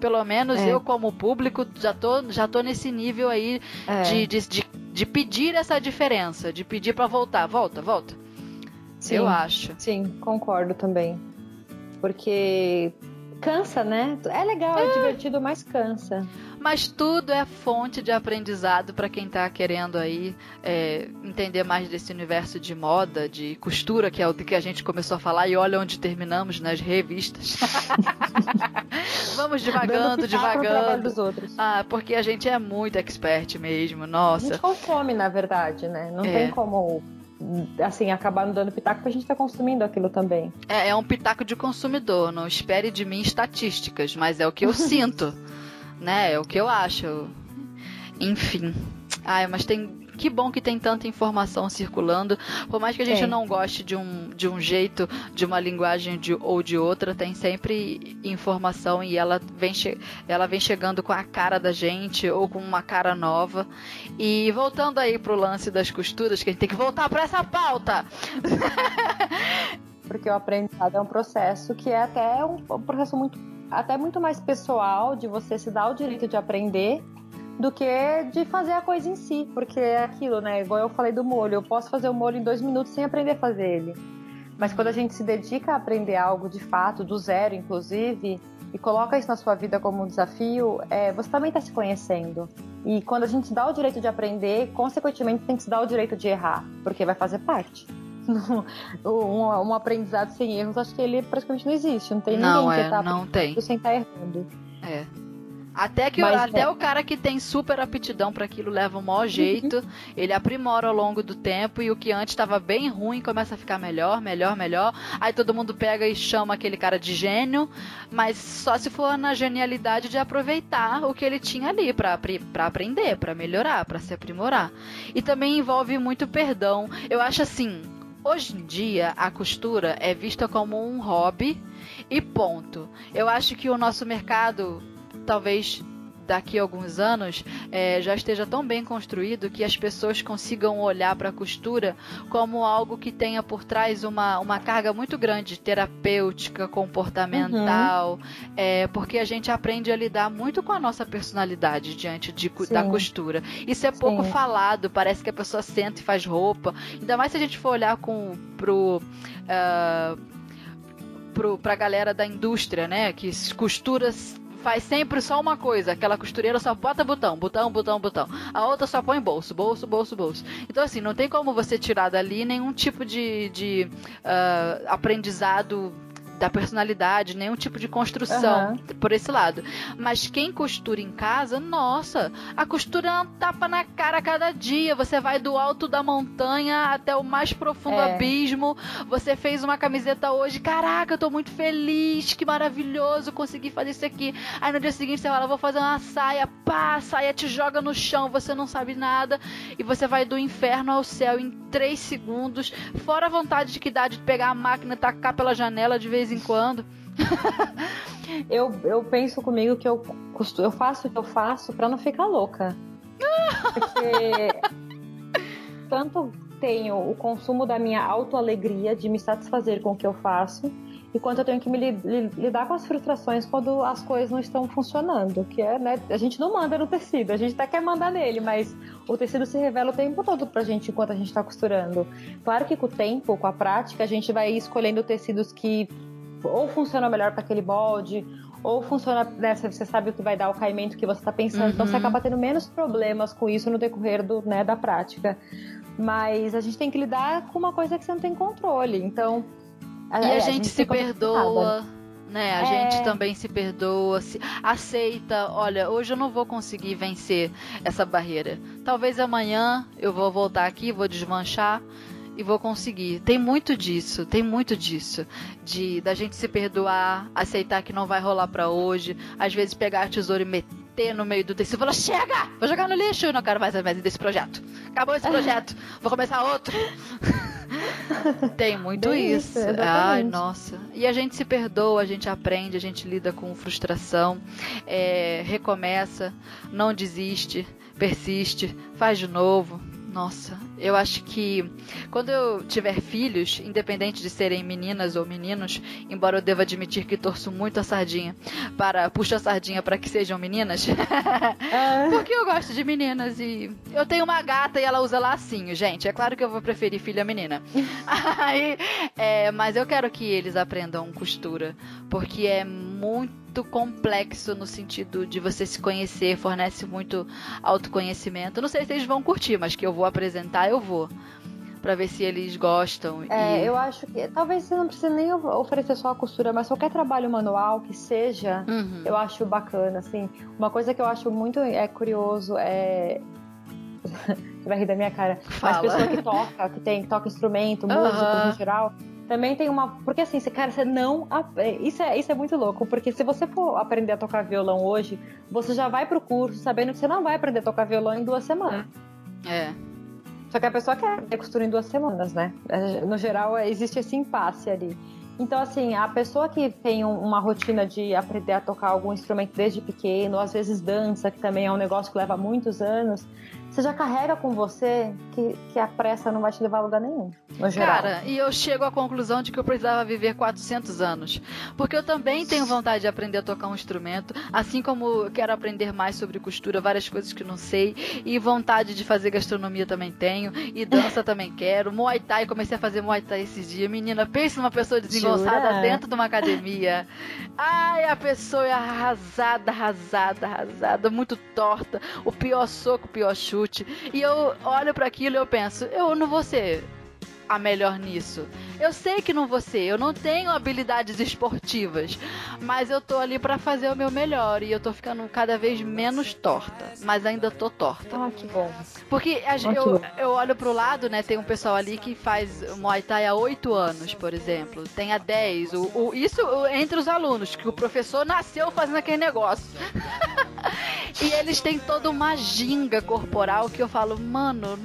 Pelo menos é. eu, como público, já tô, já tô nesse nível aí é. de, de, de, de, pedir essa diferença, de pedir para voltar. Volta, volta. Sim, eu acho. Sim, concordo também. Porque cansa, né? É legal, é, é divertido, mas cansa mas tudo é fonte de aprendizado para quem está querendo aí é, entender mais desse universo de moda, de costura, que é o que a gente começou a falar, e olha onde terminamos nas revistas. Vamos devagando, devagando. Dos outros. Ah, porque a gente é muito expert mesmo, nossa. A gente consome, na verdade, né? Não é. tem como assim, acabar não dando pitaco, porque a gente está consumindo aquilo também. É, é um pitaco de consumidor, não espere de mim estatísticas, mas é o que eu sinto né? É o que eu acho. Enfim. Ai, mas tem. Que bom que tem tanta informação circulando. Por mais que a gente não goste de um, de um jeito, de uma linguagem de, ou de outra, tem sempre informação e ela vem, ela vem chegando com a cara da gente ou com uma cara nova. E voltando aí pro lance das costuras, que a gente tem que voltar para essa pauta. Porque o aprendizado é um processo que é até um, um processo muito até muito mais pessoal de você se dar o direito de aprender do que de fazer a coisa em si, porque é aquilo, né? Igual eu falei do molho, eu posso fazer o molho em dois minutos sem aprender a fazer ele. Mas quando a gente se dedica a aprender algo de fato, do zero, inclusive, e coloca isso na sua vida como um desafio, é, você também está se conhecendo. E quando a gente dá o direito de aprender, consequentemente tem que se dar o direito de errar, porque vai fazer parte. um, um, aprendizado sem erros, acho que ele praticamente não existe. Não tem não, ninguém é, que tá não tem. sem estar tá errando. É. Até que Mas, até é. o cara que tem super aptidão para aquilo leva um maior jeito, uhum. ele aprimora ao longo do tempo e o que antes estava bem ruim começa a ficar melhor, melhor, melhor. Aí todo mundo pega e chama aquele cara de gênio, mas só se for na genialidade de aproveitar o que ele tinha ali para aprender, para melhorar, para se aprimorar. E também envolve muito perdão. Eu acho assim, hoje em dia a costura é vista como um hobby e ponto. Eu acho que o nosso mercado talvez daqui a alguns anos é, já esteja tão bem construído que as pessoas consigam olhar para a costura como algo que tenha por trás uma, uma carga muito grande terapêutica, comportamental, uhum. é, porque a gente aprende a lidar muito com a nossa personalidade diante de, da costura. Isso é pouco Sim. falado, parece que a pessoa senta e faz roupa. Ainda mais se a gente for olhar com, pro. Uh, pro, pra galera da indústria, né? Que costura faz sempre só uma coisa. Aquela costureira só bota botão, botão, botão, botão. A outra só põe bolso, bolso, bolso, bolso. Então, assim, não tem como você tirar dali nenhum tipo de, de uh, aprendizado da personalidade, nenhum tipo de construção uhum. por esse lado. Mas quem costura em casa, nossa, a costura é uma tapa na cara a cada dia. Você vai do alto da montanha até o mais profundo é. abismo. Você fez uma camiseta hoje, caraca, eu tô muito feliz, que maravilhoso, consegui fazer isso aqui. Aí no dia seguinte você fala, vou fazer uma saia, pá, a saia te joga no chão, você não sabe nada e você vai do inferno ao céu em três segundos, fora a vontade de que dá de pegar a máquina e tacar pela janela de vez vez em quando. eu, eu penso comigo que eu, eu faço o que eu faço para não ficar louca. Porque tanto tenho o consumo da minha autoalegria de me satisfazer com o que eu faço, e quanto eu tenho que me li, li, lidar com as frustrações quando as coisas não estão funcionando, que é, né, a gente não manda no tecido, a gente até quer mandar nele, mas o tecido se revela o tempo todo pra gente enquanto a gente tá costurando. Claro que com o tempo, com a prática, a gente vai escolhendo tecidos que ou funciona melhor para aquele molde, ou funciona, né, você sabe o que vai dar o caimento que você está pensando, uhum. então você uhum. acaba tendo menos problemas com isso no decorrer do, né, da prática. Mas a gente tem que lidar com uma coisa que você não tem controle, então... A, e a, a gente, gente se perdoa, né? A é... gente também se perdoa, se aceita, olha, hoje eu não vou conseguir vencer essa barreira. Talvez amanhã eu vou voltar aqui, vou desmanchar, e vou conseguir. Tem muito disso, tem muito disso. De da gente se perdoar, aceitar que não vai rolar para hoje, às vezes pegar a tesoura e meter no meio do tecido e falar: chega! Vou jogar no lixo, eu não quero mais mais desse projeto. Acabou esse projeto, vou começar outro. Tem muito Bem isso. isso Ai, nossa. E a gente se perdoa, a gente aprende, a gente lida com frustração, é, recomeça, não desiste, persiste, faz de novo, nossa, eu acho que quando eu tiver filhos, independente de serem meninas ou meninos, embora eu deva admitir que torço muito a sardinha para puxo a sardinha para que sejam meninas, é. porque eu gosto de meninas e eu tenho uma gata e ela usa lacinho, gente. É claro que eu vou preferir filha menina. Aí, é, mas eu quero que eles aprendam costura, porque é muito muito complexo no sentido de você se conhecer, fornece muito autoconhecimento. Não sei se eles vão curtir, mas que eu vou apresentar, eu vou. Pra ver se eles gostam. É, e... eu acho que talvez você não precise nem oferecer só a costura, mas qualquer trabalho manual que seja, uhum. eu acho bacana, assim. Uma coisa que eu acho muito é curioso é você vai rir da minha cara. Fala. Mas pessoa que toca, que tem, que toca instrumento, música no geral, também tem uma. Porque assim, cara, você não. Isso é, isso é muito louco, porque se você for aprender a tocar violão hoje, você já vai pro curso sabendo que você não vai aprender a tocar violão em duas semanas. É. Só que a pessoa quer ter costura em duas semanas, né? É, no geral, existe esse impasse ali. Então, assim, a pessoa que tem uma rotina de aprender a tocar algum instrumento desde pequeno, às vezes dança, que também é um negócio que leva muitos anos, você já carrega com você que, que a pressa não vai te levar a lugar nenhum, no geral. Cara, e eu chego à conclusão de que eu precisava viver 400 anos. Porque eu também tenho vontade de aprender a tocar um instrumento, assim como quero aprender mais sobre costura, várias coisas que não sei, e vontade de fazer gastronomia também tenho, e dança também quero. Muay Thai, comecei a fazer Muay Thai esses dias. Menina, pense numa pessoa desengonçada Jura? dentro de uma academia. Ai, a pessoa é arrasada, arrasada, arrasada, muito torta. O pior soco, o pior chute E eu olho para aquilo e eu penso, eu não vou ser a melhor nisso. Eu sei que não vou ser, eu não tenho habilidades esportivas, mas eu tô ali para fazer o meu melhor e eu tô ficando cada vez menos torta, mas ainda tô torta. Ah, que bom. Porque a, eu, eu olho pro lado, né, tem um pessoal ali que faz Muay Thai há 8 anos, por exemplo, tem há 10, o, o, isso entre os alunos, que o professor nasceu fazendo aquele negócio. E eles têm toda uma ginga corporal que eu falo, mano,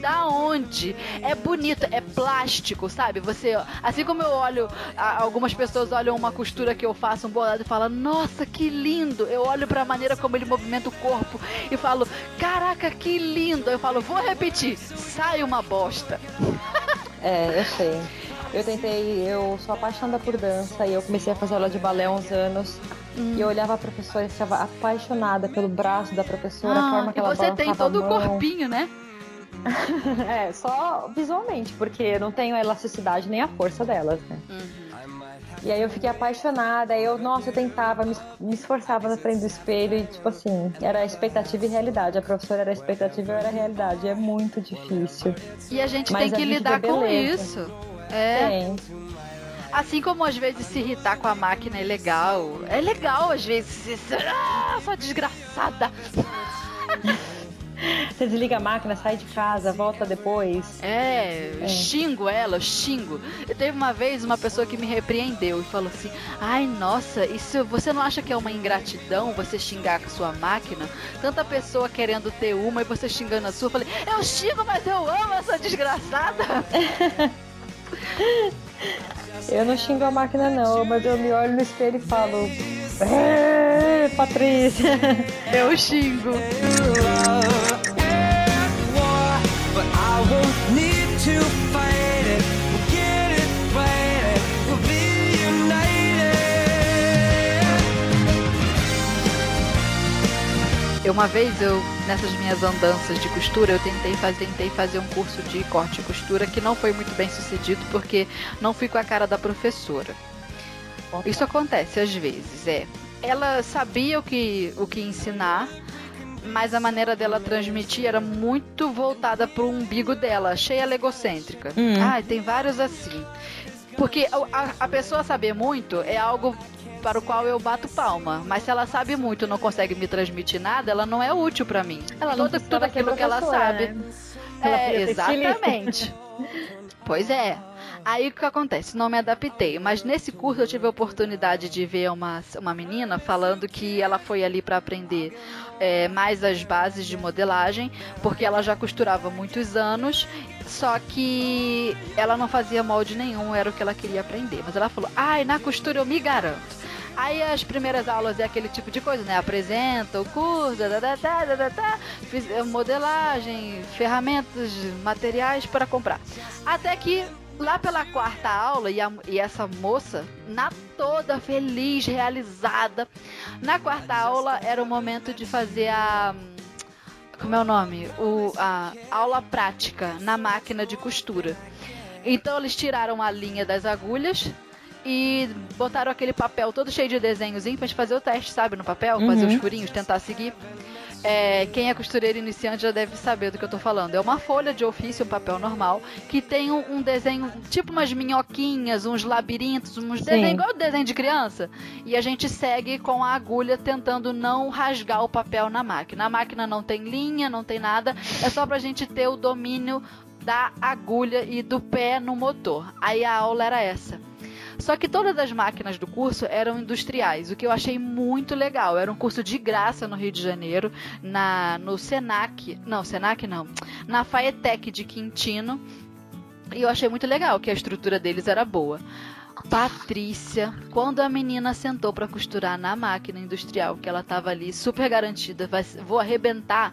da onde? É bonito, é plástico, sabe? Você, assim como eu olho, algumas pessoas olham uma costura que eu faço um bolado e falam, nossa, que lindo. Eu olho para a maneira como ele movimenta o corpo e falo, caraca, que lindo. Eu falo, vou repetir, sai uma bosta. É, eu sei. Eu tentei, eu sou apaixonada por dança e eu comecei a fazer aula de balé há uns anos. Hum. E eu olhava a professora e ficava apaixonada pelo braço da professora, ah, a forma que ela você tem todo o corpinho, né? é, só visualmente, porque eu não tenho a elasticidade nem a força delas, né? Uhum. E aí eu fiquei apaixonada, aí eu, nossa, eu tentava, me, me, esforçava na frente do espelho e, tipo assim, era expectativa e realidade. A professora era expectativa e eu era realidade. É muito difícil. E a gente Mas tem que lidar com isso. É. Tem. Assim como às vezes se irritar com a máquina é legal. É legal às vezes. Ah, sua desgraçada. Você desliga a máquina, sai de casa, volta depois. É, é. xingo ela, xingo. Eu teve uma vez uma pessoa que me repreendeu e falou assim: Ai, nossa, isso você não acha que é uma ingratidão você xingar a sua máquina? Tanta pessoa querendo ter uma e você xingando a sua. Eu falei: Eu xingo, mas eu amo essa desgraçada. Eu não xingo a máquina não, mas eu me olho no espelho e falo. É, Patrícia! Eu xingo. Uma vez eu, nessas minhas andanças de costura, eu tentei fazer, tentei fazer um curso de corte e costura que não foi muito bem sucedido porque não fui com a cara da professora. Isso acontece às vezes, é. Ela sabia o que, o que ensinar, mas a maneira dela transmitir era muito voltada pro umbigo dela, cheia egocêntrica. Hum. Ah, tem vários assim. Porque a, a, pessoa saber muito é algo para o qual eu bato palma. Mas se ela sabe muito e não consegue me transmitir nada, ela não é útil para mim. Ela não Todo, tudo aquilo que ela sabe. Né? É, exatamente. pois é. Aí o que acontece? Não me adaptei, mas nesse curso eu tive a oportunidade de ver uma, uma menina falando que ela foi ali para aprender é, mais as bases de modelagem, porque ela já costurava muitos anos, só que ela não fazia molde nenhum, era o que ela queria aprender. Mas ela falou: ai, na costura eu me garanto. Aí as primeiras aulas é aquele tipo de coisa, né? Apresenta o curso, da, da, da, da, da, modelagem, ferramentas, materiais para comprar. Até que lá pela quarta aula, e, a, e, essa moça, na toda feliz, realizada, na quarta aula era o momento de fazer a. Como é o nome? O, a aula prática na máquina de costura. Então eles tiraram a linha das agulhas, e botaram aquele papel todo cheio de desenhozinho pra gente fazer o teste, sabe? No papel, fazer os uhum. furinhos, tentar seguir. É, quem é costureiro iniciante já deve saber do que eu tô falando. É uma folha de ofício, um papel normal, que tem um, um desenho, tipo umas minhoquinhas, uns labirintos, uns desenhos igual desenho de criança. E a gente segue com a agulha tentando não rasgar o papel na máquina. A máquina não tem linha, não tem nada, é só pra gente ter o domínio da agulha e do pé no motor. Aí a aula era essa. Só que todas as máquinas do curso eram industriais, o que eu achei muito legal. Era um curso de graça no Rio de Janeiro, na no Senac, não, Senac não, na Faetec de Quintino. E eu achei muito legal que a estrutura deles era boa. Patrícia, quando a menina sentou para costurar na máquina industrial, que ela estava ali super garantida, vou arrebentar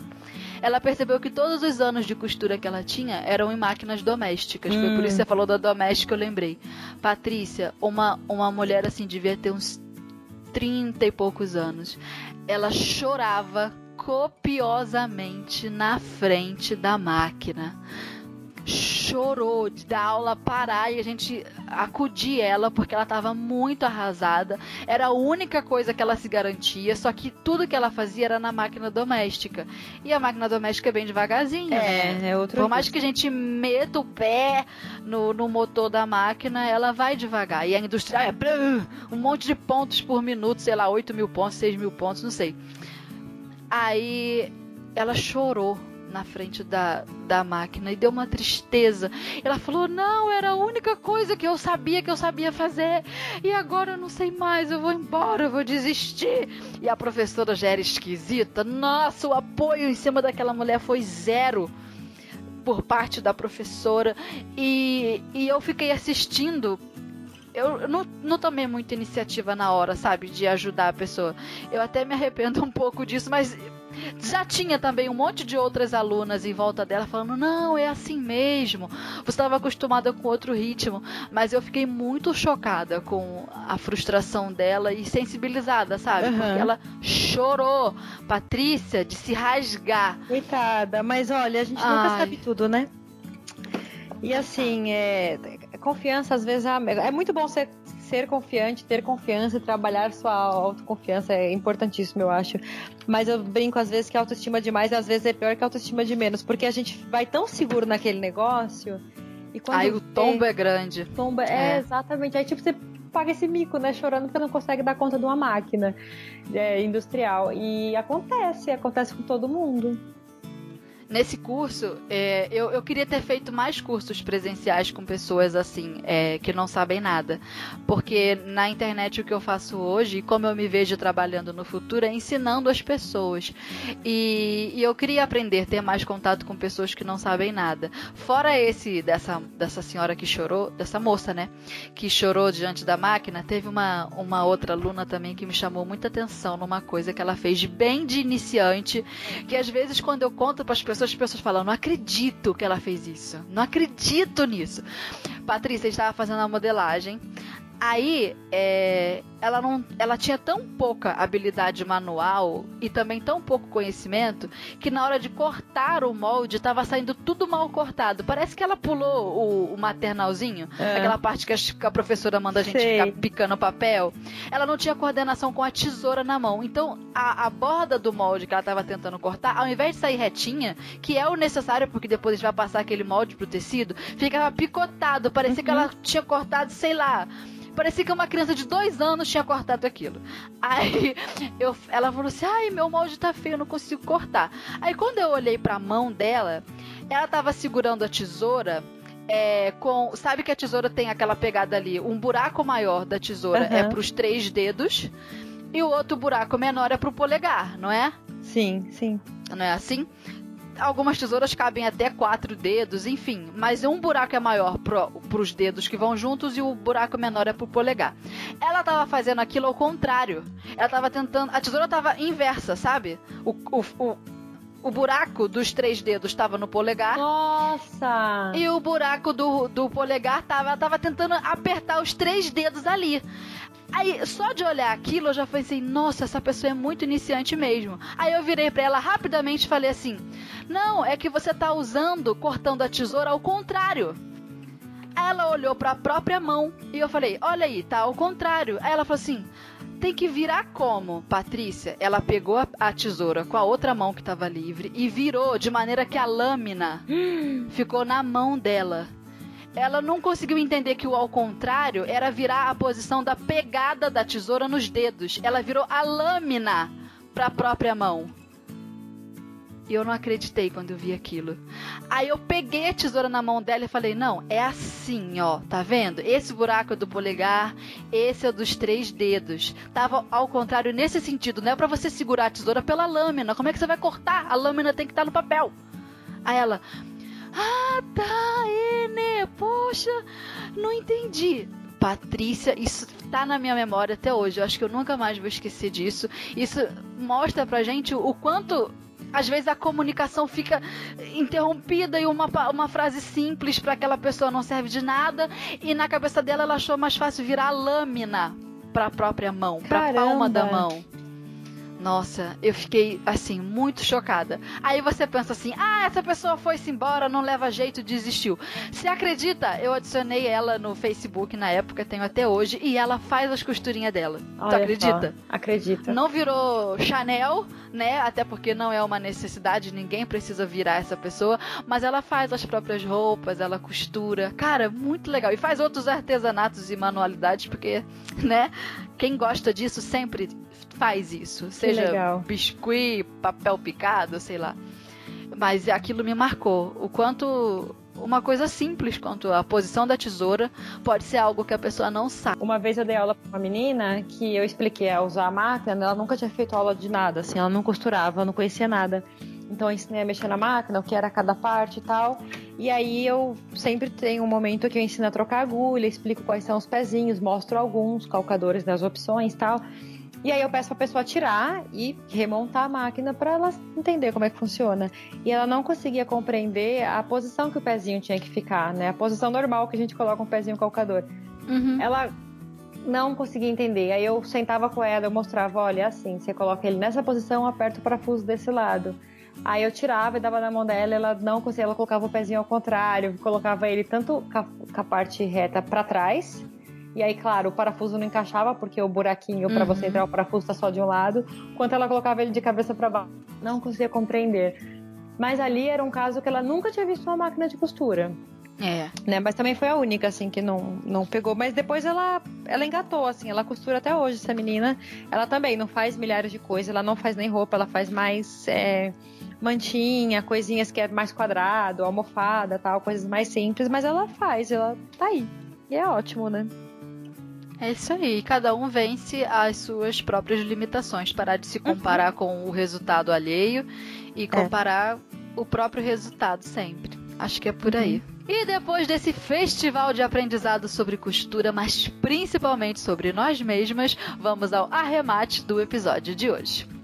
ela percebeu que todos os anos de costura que ela tinha eram em máquinas domésticas. Hum. Foi por isso que hum. você falou da doméstica, eu lembrei. Patrícia, uma, uma mulher assim, devia ter uns 30 e poucos anos. Ela chorava copiosamente na frente da máquina chorou de dar aula parar e a gente acudir ela porque ela estava muito arrasada. Era a única coisa que ela se garantia, só que tudo que ela fazia era na máquina doméstica. E a máquina doméstica é bem devagarzinho. É, né? é outro. Por mais que a gente meta o pé no, no motor da máquina, ela vai devagar. E a industrial é um monte de pontos por minuto, sei lá, 8 mil pontos, 6 mil pontos, não sei. Aí ela chorou na frente da, da máquina e deu uma tristeza. Ela falou: Não, era a única coisa que eu sabia que eu sabia fazer e agora eu não sei mais, eu vou embora, eu vou desistir. E a professora já era esquisita. Nossa, o apoio em cima daquela mulher foi zero por parte da professora e, e eu fiquei assistindo eu não, não tomei muita iniciativa na hora, sabe, de ajudar a pessoa. Eu até me arrependo um pouco disso, mas já tinha também um monte de outras alunas em volta dela falando: não, é assim mesmo. Você estava acostumada com outro ritmo. Mas eu fiquei muito chocada com a frustração dela e sensibilizada, sabe? Uhum. Porque ela chorou, Patrícia, de se rasgar. Coitada, mas olha, a gente Ai. nunca sabe tudo, né? E assim, é, confiança às vezes é, é muito bom ser, ser confiante, ter confiança, trabalhar sua autoconfiança é importantíssimo, eu acho. Mas eu brinco às vezes que a autoestima demais às vezes é pior que a autoestima de menos, porque a gente vai tão seguro naquele negócio. E quando Aí o tombo é grande. Tombo é, é, exatamente. Aí tipo você paga esse mico, né? Chorando porque não consegue dar conta de uma máquina é, industrial. E acontece, acontece com todo mundo. Nesse curso, é, eu, eu queria ter feito mais cursos presenciais com pessoas assim, é, que não sabem nada. Porque na internet o que eu faço hoje, e como eu me vejo trabalhando no futuro, é ensinando as pessoas. E, e eu queria aprender, ter mais contato com pessoas que não sabem nada. Fora esse dessa, dessa senhora que chorou, dessa moça, né? Que chorou diante da máquina, teve uma, uma outra aluna também que me chamou muita atenção numa coisa que ela fez bem de iniciante, que às vezes quando eu conto para as pessoas pessoas, as pessoas falam, não acredito que ela fez isso. Não acredito nisso. Patrícia estava fazendo a modelagem. Aí, é, ela não, ela tinha tão pouca habilidade manual e também tão pouco conhecimento que na hora de cortar o molde estava saindo tudo mal cortado. Parece que ela pulou o, o maternalzinho, é. aquela parte que a, a, professora manda a gente Sei. ficar picando papel. Ela não tinha coordenação com a tesoura na mão. Então, a, a borda do molde que ela estava tentando cortar, ao invés de sair retinha, que é o necessário porque depois a gente vai passar aquele molde pro tecido, ficava picotado. Parecia uhum. que ela tinha cortado, sei lá Parecia que uma criança de dois anos tinha cortado aquilo. Aí eu, ela falou assim: ai, meu molde tá feio, eu não consigo cortar. Aí quando eu olhei pra mão dela, ela tava segurando a tesoura. É, com sabe que a tesoura tem aquela pegada ali um buraco maior da tesoura uhum. é para os três dedos e o outro buraco menor é para o polegar não é sim sim não é assim algumas tesouras cabem até quatro dedos, enfim. Mas um buraco é maior pro, pros dedos que vão juntos e o buraco menor é pro polegar. Ela tava fazendo aquilo ao contrário. Ela tava tentando. A tesoura tava inversa, sabe? O, o, o, o buraco dos três dedos estava no polegar. Nossa! E o buraco do, do polegar tava, ela tava tentando apertar os três dedos ali. Aí, só de olhar aquilo, eu já pensei, nossa, essa pessoa é muito iniciante mesmo. Aí eu virei para ela rapidamente e falei assim: Não, é que você tá usando, cortando a tesoura ao contrário. Ela olhou para a própria mão e eu falei: Olha aí, tá ao contrário. Aí ela falou assim: Tem que virar como, Patrícia? Ela pegou a, a tesoura com a outra mão que estava livre e virou de maneira que a lâmina ficou na mão dela ela não conseguiu entender que o ao contrário era virar a posição da pegada da tesoura nos dedos. Ela virou a lâmina para a própria mão. E eu não acreditei quando eu vi aquilo. Aí eu peguei a tesoura na mão dela e falei: Não, é assim, ó, tá vendo? Esse buraco é do polegar, esse é dos três dedos. Tava ao contrário nesse sentido, não é para você segurar a tesoura pela lâmina. Como é que você vai cortar? A lâmina tem que estar tá no papel. Aí ela, ah, tá, Ene, poxa, não entendi. Patrícia, isso tá na minha memória até hoje. Eu acho que eu nunca mais vou esquecer disso. Isso mostra pra gente o quanto às vezes a comunicação fica interrompida e uma, uma frase simples para aquela pessoa não serve de nada e na cabeça dela ela achou mais fácil virar lâmina para a própria mão, para a palma da mão. Nossa, eu fiquei assim muito chocada. Aí você pensa assim: "Ah, essa pessoa foi-se embora, não leva jeito, desistiu". Você acredita? Eu adicionei ela no Facebook na época, tenho até hoje, e ela faz as costurinhas dela. Olha tu acredita? Só, acredita. Não virou Chanel, né? Até porque não é uma necessidade, ninguém precisa virar essa pessoa, mas ela faz as próprias roupas, ela costura. Cara, muito legal. E faz outros artesanatos e manualidades, porque, né? Quem gosta disso sempre faz isso. Seja biscuit, papel picado, sei lá. Mas aquilo me marcou. O quanto uma coisa simples quanto a posição da tesoura pode ser algo que a pessoa não sabe. Uma vez eu dei aula para uma menina que eu expliquei a usar a máquina, ela nunca tinha feito aula de nada, assim, ela não costurava, não conhecia nada. Então eu ensinei a mexer na máquina, o que era cada parte e tal. E aí eu sempre tenho um momento que eu ensino a trocar agulha, explico quais são os pezinhos, mostro alguns calcadores das opções e tal. E aí eu peço pra pessoa tirar e remontar a máquina para ela entender como é que funciona. E ela não conseguia compreender a posição que o pezinho tinha que ficar, né? A posição normal que a gente coloca um pezinho calcador. Uhum. Ela não conseguia entender. Aí eu sentava com ela, eu mostrava, olha, é assim, você coloca ele nessa posição, aperta o parafuso desse lado. Aí eu tirava e dava na mão dela, ela não conseguia, ela colocava o pezinho ao contrário, colocava ele tanto com a parte reta para trás, e aí, claro, o parafuso não encaixava porque o buraquinho para você uhum. entrar o parafuso tá só de um lado, quanto ela colocava ele de cabeça para baixo. Não conseguia compreender. Mas ali era um caso que ela nunca tinha visto uma máquina de costura. É. Né? Mas também foi a única, assim, que não, não pegou. Mas depois ela, ela engatou, assim, ela costura até hoje, essa menina. Ela também não faz milhares de coisas, ela não faz nem roupa, ela faz mais é, mantinha, coisinhas que é mais quadrado, almofada, tal, coisas mais simples, mas ela faz, ela tá aí. E é ótimo, né? É isso aí, cada um vence as suas próprias limitações, parar de se comparar uhum. com o resultado alheio e é. comparar é. o próprio resultado sempre. Acho que é por aí. Uhum. E depois desse festival de aprendizado sobre costura, mas principalmente sobre nós mesmas, vamos ao arremate do episódio de hoje.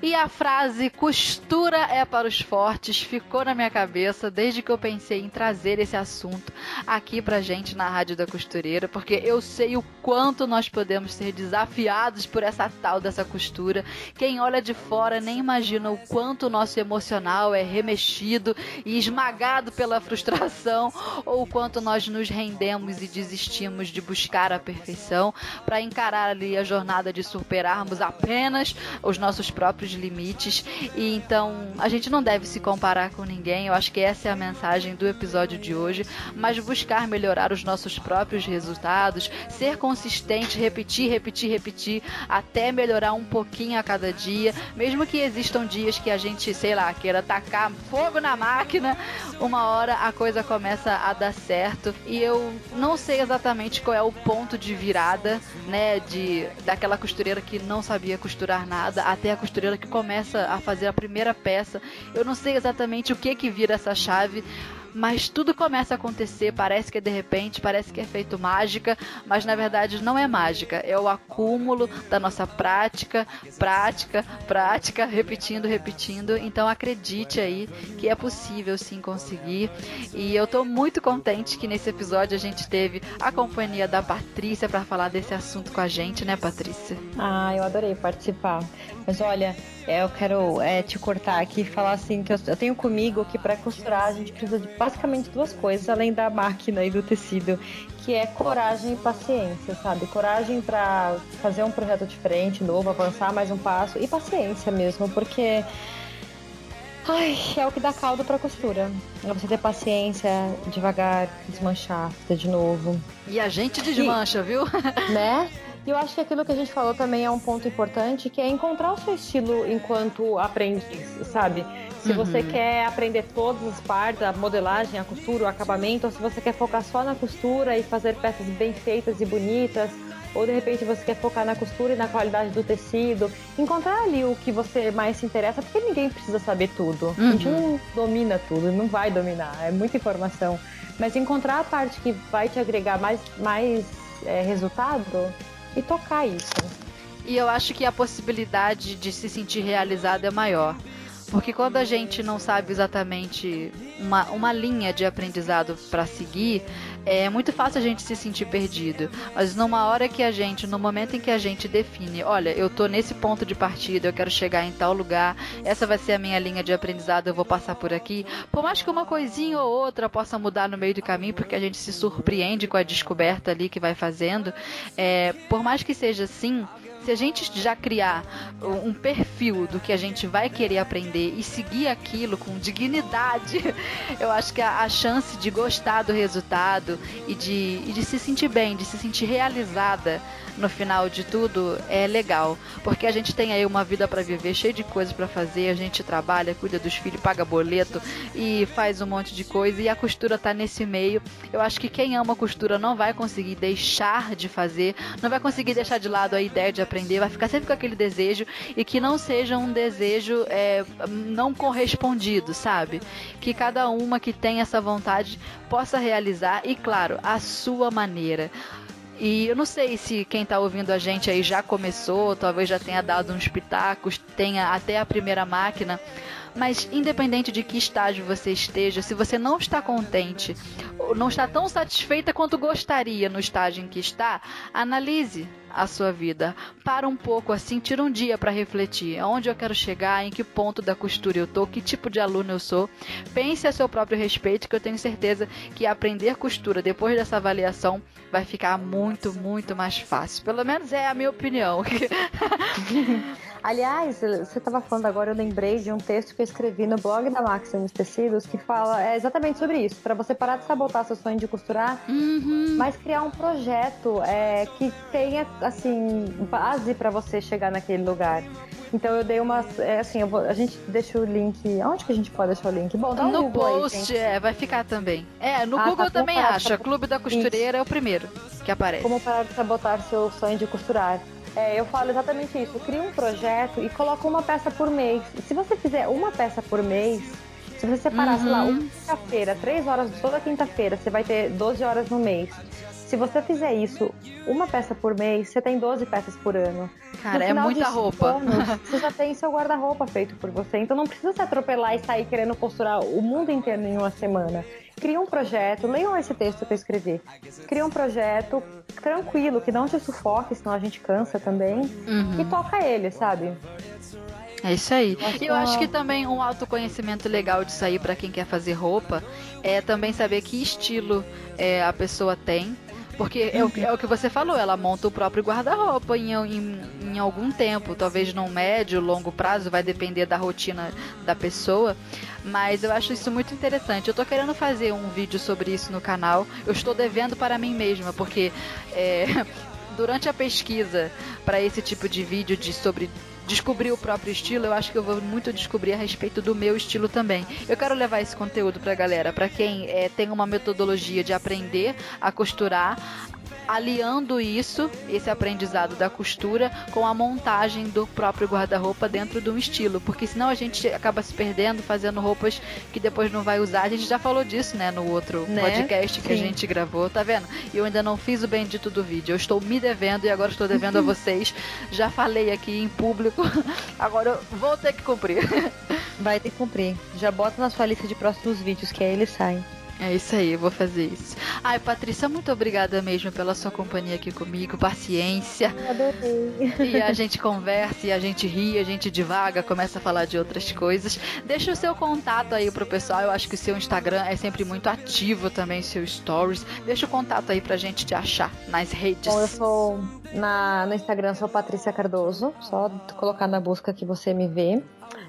E a frase costura é para os fortes ficou na minha cabeça desde que eu pensei em trazer esse assunto aqui pra gente na Rádio da Costureira, porque eu sei o quanto nós podemos ser desafiados por essa tal dessa costura. Quem olha de fora nem imagina o quanto o nosso emocional é remexido e esmagado pela frustração, ou o quanto nós nos rendemos e desistimos de buscar a perfeição para encarar ali a jornada de superarmos apenas os nossos próprios próprios limites. E então a gente não deve se comparar com ninguém. Eu acho que essa é a mensagem do episódio de hoje. Mas buscar melhorar os nossos próprios resultados, ser consistente, repetir, repetir, repetir, até melhorar um pouquinho a cada dia. Mesmo que existam dias que a gente, sei lá, queira tacar fogo na máquina, uma hora a coisa começa a dar certo. E eu não sei exatamente qual é o ponto de virada, né? De daquela costureira que não sabia costurar nada até a costureira que começa a fazer a primeira peça. Eu não sei exatamente o que que vira essa chave, mas tudo começa a acontecer, parece que é de repente, parece que é feito mágica, mas na verdade não é mágica, é o acúmulo da nossa prática, prática, prática, repetindo, repetindo. Então acredite aí que é possível sim conseguir. E eu tô muito contente que nesse episódio a gente teve a companhia da Patrícia para falar desse assunto com a gente, né, Patrícia? Ah, eu adorei participar. Mas olha, é, eu quero é, te cortar aqui e falar assim que eu, eu tenho comigo que para costurar a gente precisa de basicamente duas coisas, além da máquina e do tecido, que é coragem e paciência, sabe? Coragem para fazer um projeto diferente, novo, avançar mais um passo e paciência mesmo, porque Ai, é o que dá caldo pra costura. É você ter paciência, devagar, desmanchar, fazer de novo. E a gente desmancha, e, viu? Né? E eu acho que aquilo que a gente falou também é um ponto importante, que é encontrar o seu estilo enquanto aprendiz, sabe? Se uhum. você quer aprender todas as partes, a modelagem, a costura, o acabamento, ou se você quer focar só na costura e fazer peças bem feitas e bonitas, ou de repente você quer focar na costura e na qualidade do tecido, encontrar ali o que você mais se interessa, porque ninguém precisa saber tudo. Uhum. A gente uhum. não domina tudo, não vai dominar, é muita informação. Mas encontrar a parte que vai te agregar mais, mais é, resultado e tocar isso. E eu acho que a possibilidade de se sentir realizado é maior. Porque quando a gente não sabe exatamente uma, uma linha de aprendizado para seguir, é muito fácil a gente se sentir perdido. Mas numa hora que a gente, no momento em que a gente define, olha, eu tô nesse ponto de partida, eu quero chegar em tal lugar, essa vai ser a minha linha de aprendizado, eu vou passar por aqui. Por mais que uma coisinha ou outra possa mudar no meio do caminho, porque a gente se surpreende com a descoberta ali que vai fazendo, é, por mais que seja assim, se a gente já criar um perfil do que a gente vai querer aprender e seguir aquilo com dignidade, eu acho que a, a chance de gostar do resultado e de, e de se sentir bem, de se sentir realizada no final de tudo é legal, porque a gente tem aí uma vida para viver, cheia de coisas para fazer, a gente trabalha, cuida dos filhos, paga boleto e faz um monte de coisa e a costura tá nesse meio. Eu acho que quem ama costura não vai conseguir deixar de fazer, não vai conseguir deixar de lado a ideia de aprender, vai ficar sempre com aquele desejo e que não seja um desejo é, não correspondido, sabe? Que cada uma que tem essa vontade possa realizar e, claro, a sua maneira. E eu não sei se quem está ouvindo a gente aí já começou, talvez já tenha dado uns pitacos, tenha até a primeira máquina. Mas independente de que estágio você esteja, se você não está contente, ou não está tão satisfeita quanto gostaria no estágio em que está, analise a sua vida. Para um pouco assim, tira um dia para refletir. Aonde eu quero chegar, em que ponto da costura eu tô, que tipo de aluno eu sou. Pense a seu próprio respeito, que eu tenho certeza que aprender costura depois dessa avaliação vai ficar muito, muito mais fácil. Pelo menos é a minha opinião. Aliás, você estava falando agora, eu lembrei de um texto que eu escrevi no blog da Maximus Tecidos que fala é exatamente sobre isso, para você parar de sabotar seu sonho de costurar, uhum. mas criar um projeto é, que tenha assim base para você chegar naquele lugar. Então eu dei uma. É, assim, vou, a gente deixa o link. Onde que a gente pode deixar o link? Bom, no um post, aí, é, vai ficar também. É, no ah, Google tá, também acha. Clube da Costureira Isso. é o primeiro que aparece. Como parar de sabotar seu sonho de costurar. É, eu falo exatamente isso. Cria um projeto e coloca uma peça por mês. Se você fizer uma peça por mês, se você separar, uhum. sei lá, uma quinta-feira, três horas toda quinta-feira, você vai ter 12 horas no mês. Se você fizer isso, uma peça por mês, você tem 12 peças por ano. Cara, é muita roupa. Anos, você já tem seu guarda-roupa feito por você. Então não precisa se atropelar e sair querendo costurar o mundo inteiro em uma semana. Cria um projeto, leiam esse texto que eu escrevi. Cria um projeto tranquilo, que não te sufoque, senão a gente cansa também. Uhum. E toca ele, sabe? É isso aí. E eu acho que também um autoconhecimento legal de sair para quem quer fazer roupa é também saber que estilo é, a pessoa tem porque é o, é o que você falou, ela monta o próprio guarda-roupa em, em, em, algum tempo, talvez num médio, longo prazo, vai depender da rotina da pessoa. Mas eu acho isso muito interessante. Eu tô querendo fazer um vídeo sobre isso no canal. Eu estou devendo para mim mesma, porque é, durante a pesquisa para esse tipo de vídeo de sobre descobrir o próprio estilo, eu acho que eu vou muito descobrir a respeito do meu estilo também. Eu quero levar esse conteúdo pra galera, para quem é, tem uma metodologia de aprender a costurar, aliando isso, esse aprendizado da costura, com a montagem do próprio guarda-roupa dentro de um estilo, porque senão a gente acaba se perdendo fazendo roupas que depois não vai usar. A gente já falou disso, né, no outro né? podcast que Sim. a gente gravou, tá vendo? E eu ainda não fiz o bendito do vídeo. Eu estou me devendo e agora estou devendo a vocês. Já falei aqui em público, agora eu vou ter que cumprir. Vai ter que cumprir. Já bota na sua lista de próximos vídeos, que aí eles saem. É isso aí, eu vou fazer isso. Ai, Patrícia, muito obrigada mesmo pela sua companhia aqui comigo, paciência. Eu adorei. E a gente conversa, e a gente ri, a gente divaga, começa a falar de outras coisas. Deixa o seu contato aí pro pessoal. Eu acho que o seu Instagram é sempre muito ativo também, seu stories. Deixa o contato aí pra gente te achar nas redes. Bom, eu sou na, no Instagram, sou Patrícia Cardoso. Só colocar na busca que você me vê.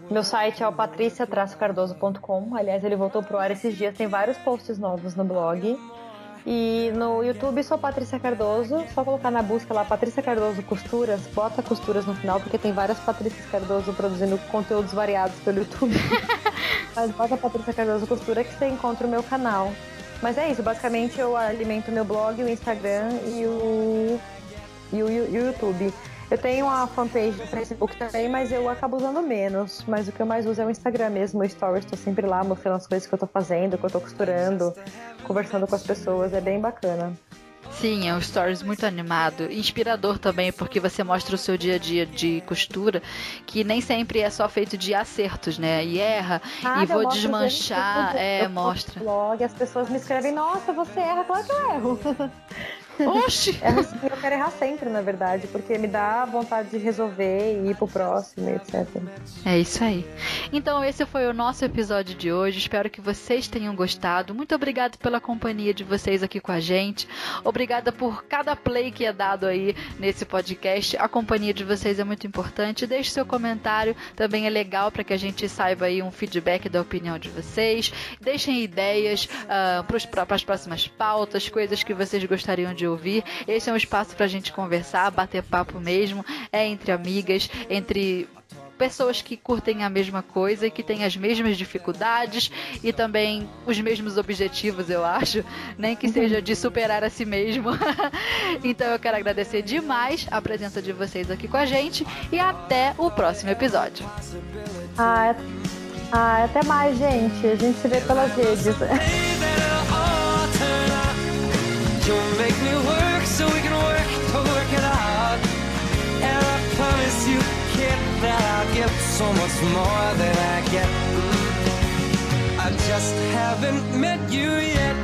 Meu site é o patricia-cardoso.com. Aliás, ele voltou pro ar esses dias, tem vários posts novos no blog. E no YouTube sou Patrícia Cardoso, só colocar na busca lá Patrícia Cardoso Costuras, bota costuras no final, porque tem várias Patrícias Cardoso produzindo conteúdos variados pelo YouTube. Mas bota Patrícia Cardoso Costura que você encontra o meu canal. Mas é isso, basicamente eu alimento meu blog, o Instagram e o, e o, e o YouTube. Eu tenho uma fanpage no Facebook também, mas eu acabo usando menos. Mas o que eu mais uso é o Instagram mesmo. O Stories, estou sempre lá mostrando as coisas que eu estou fazendo, que eu estou costurando, conversando com as pessoas. É bem bacana. Sim, é um stories muito animado, inspirador também, porque você mostra o seu dia a dia de costura, que nem sempre é só feito de acertos, né? E erra, ah, e vou desmanchar, é, mostra. Blog, as pessoas me escrevem, nossa, você erra, claro que eu erro. Oxi! É assim, eu quero errar sempre, na verdade, porque me dá vontade de resolver e ir pro próximo, etc. É isso aí. Então, esse foi o nosso episódio de hoje. Espero que vocês tenham gostado. Muito obrigado pela companhia de vocês aqui com a gente. Obrigada por cada play que é dado aí nesse podcast. A companhia de vocês é muito importante. Deixe seu comentário, também é legal para que a gente saiba aí um feedback da opinião de vocês. Deixem ideias uh, para as próximas pautas, coisas que vocês gostariam de ouvir. Esse é um espaço para a gente conversar, bater papo mesmo. É entre amigas, entre pessoas que curtem a mesma coisa e que têm as mesmas dificuldades e também os mesmos objetivos, eu acho, nem que seja de superar a si mesmo. então eu quero agradecer demais a presença de vocês aqui com a gente e até o próximo episódio. Ah, ah até mais, gente. A gente se vê pelas redes. You'll make me work so we can work to work it out. And I promise you, kid, that I'll get so much more than I get. I just haven't met you yet.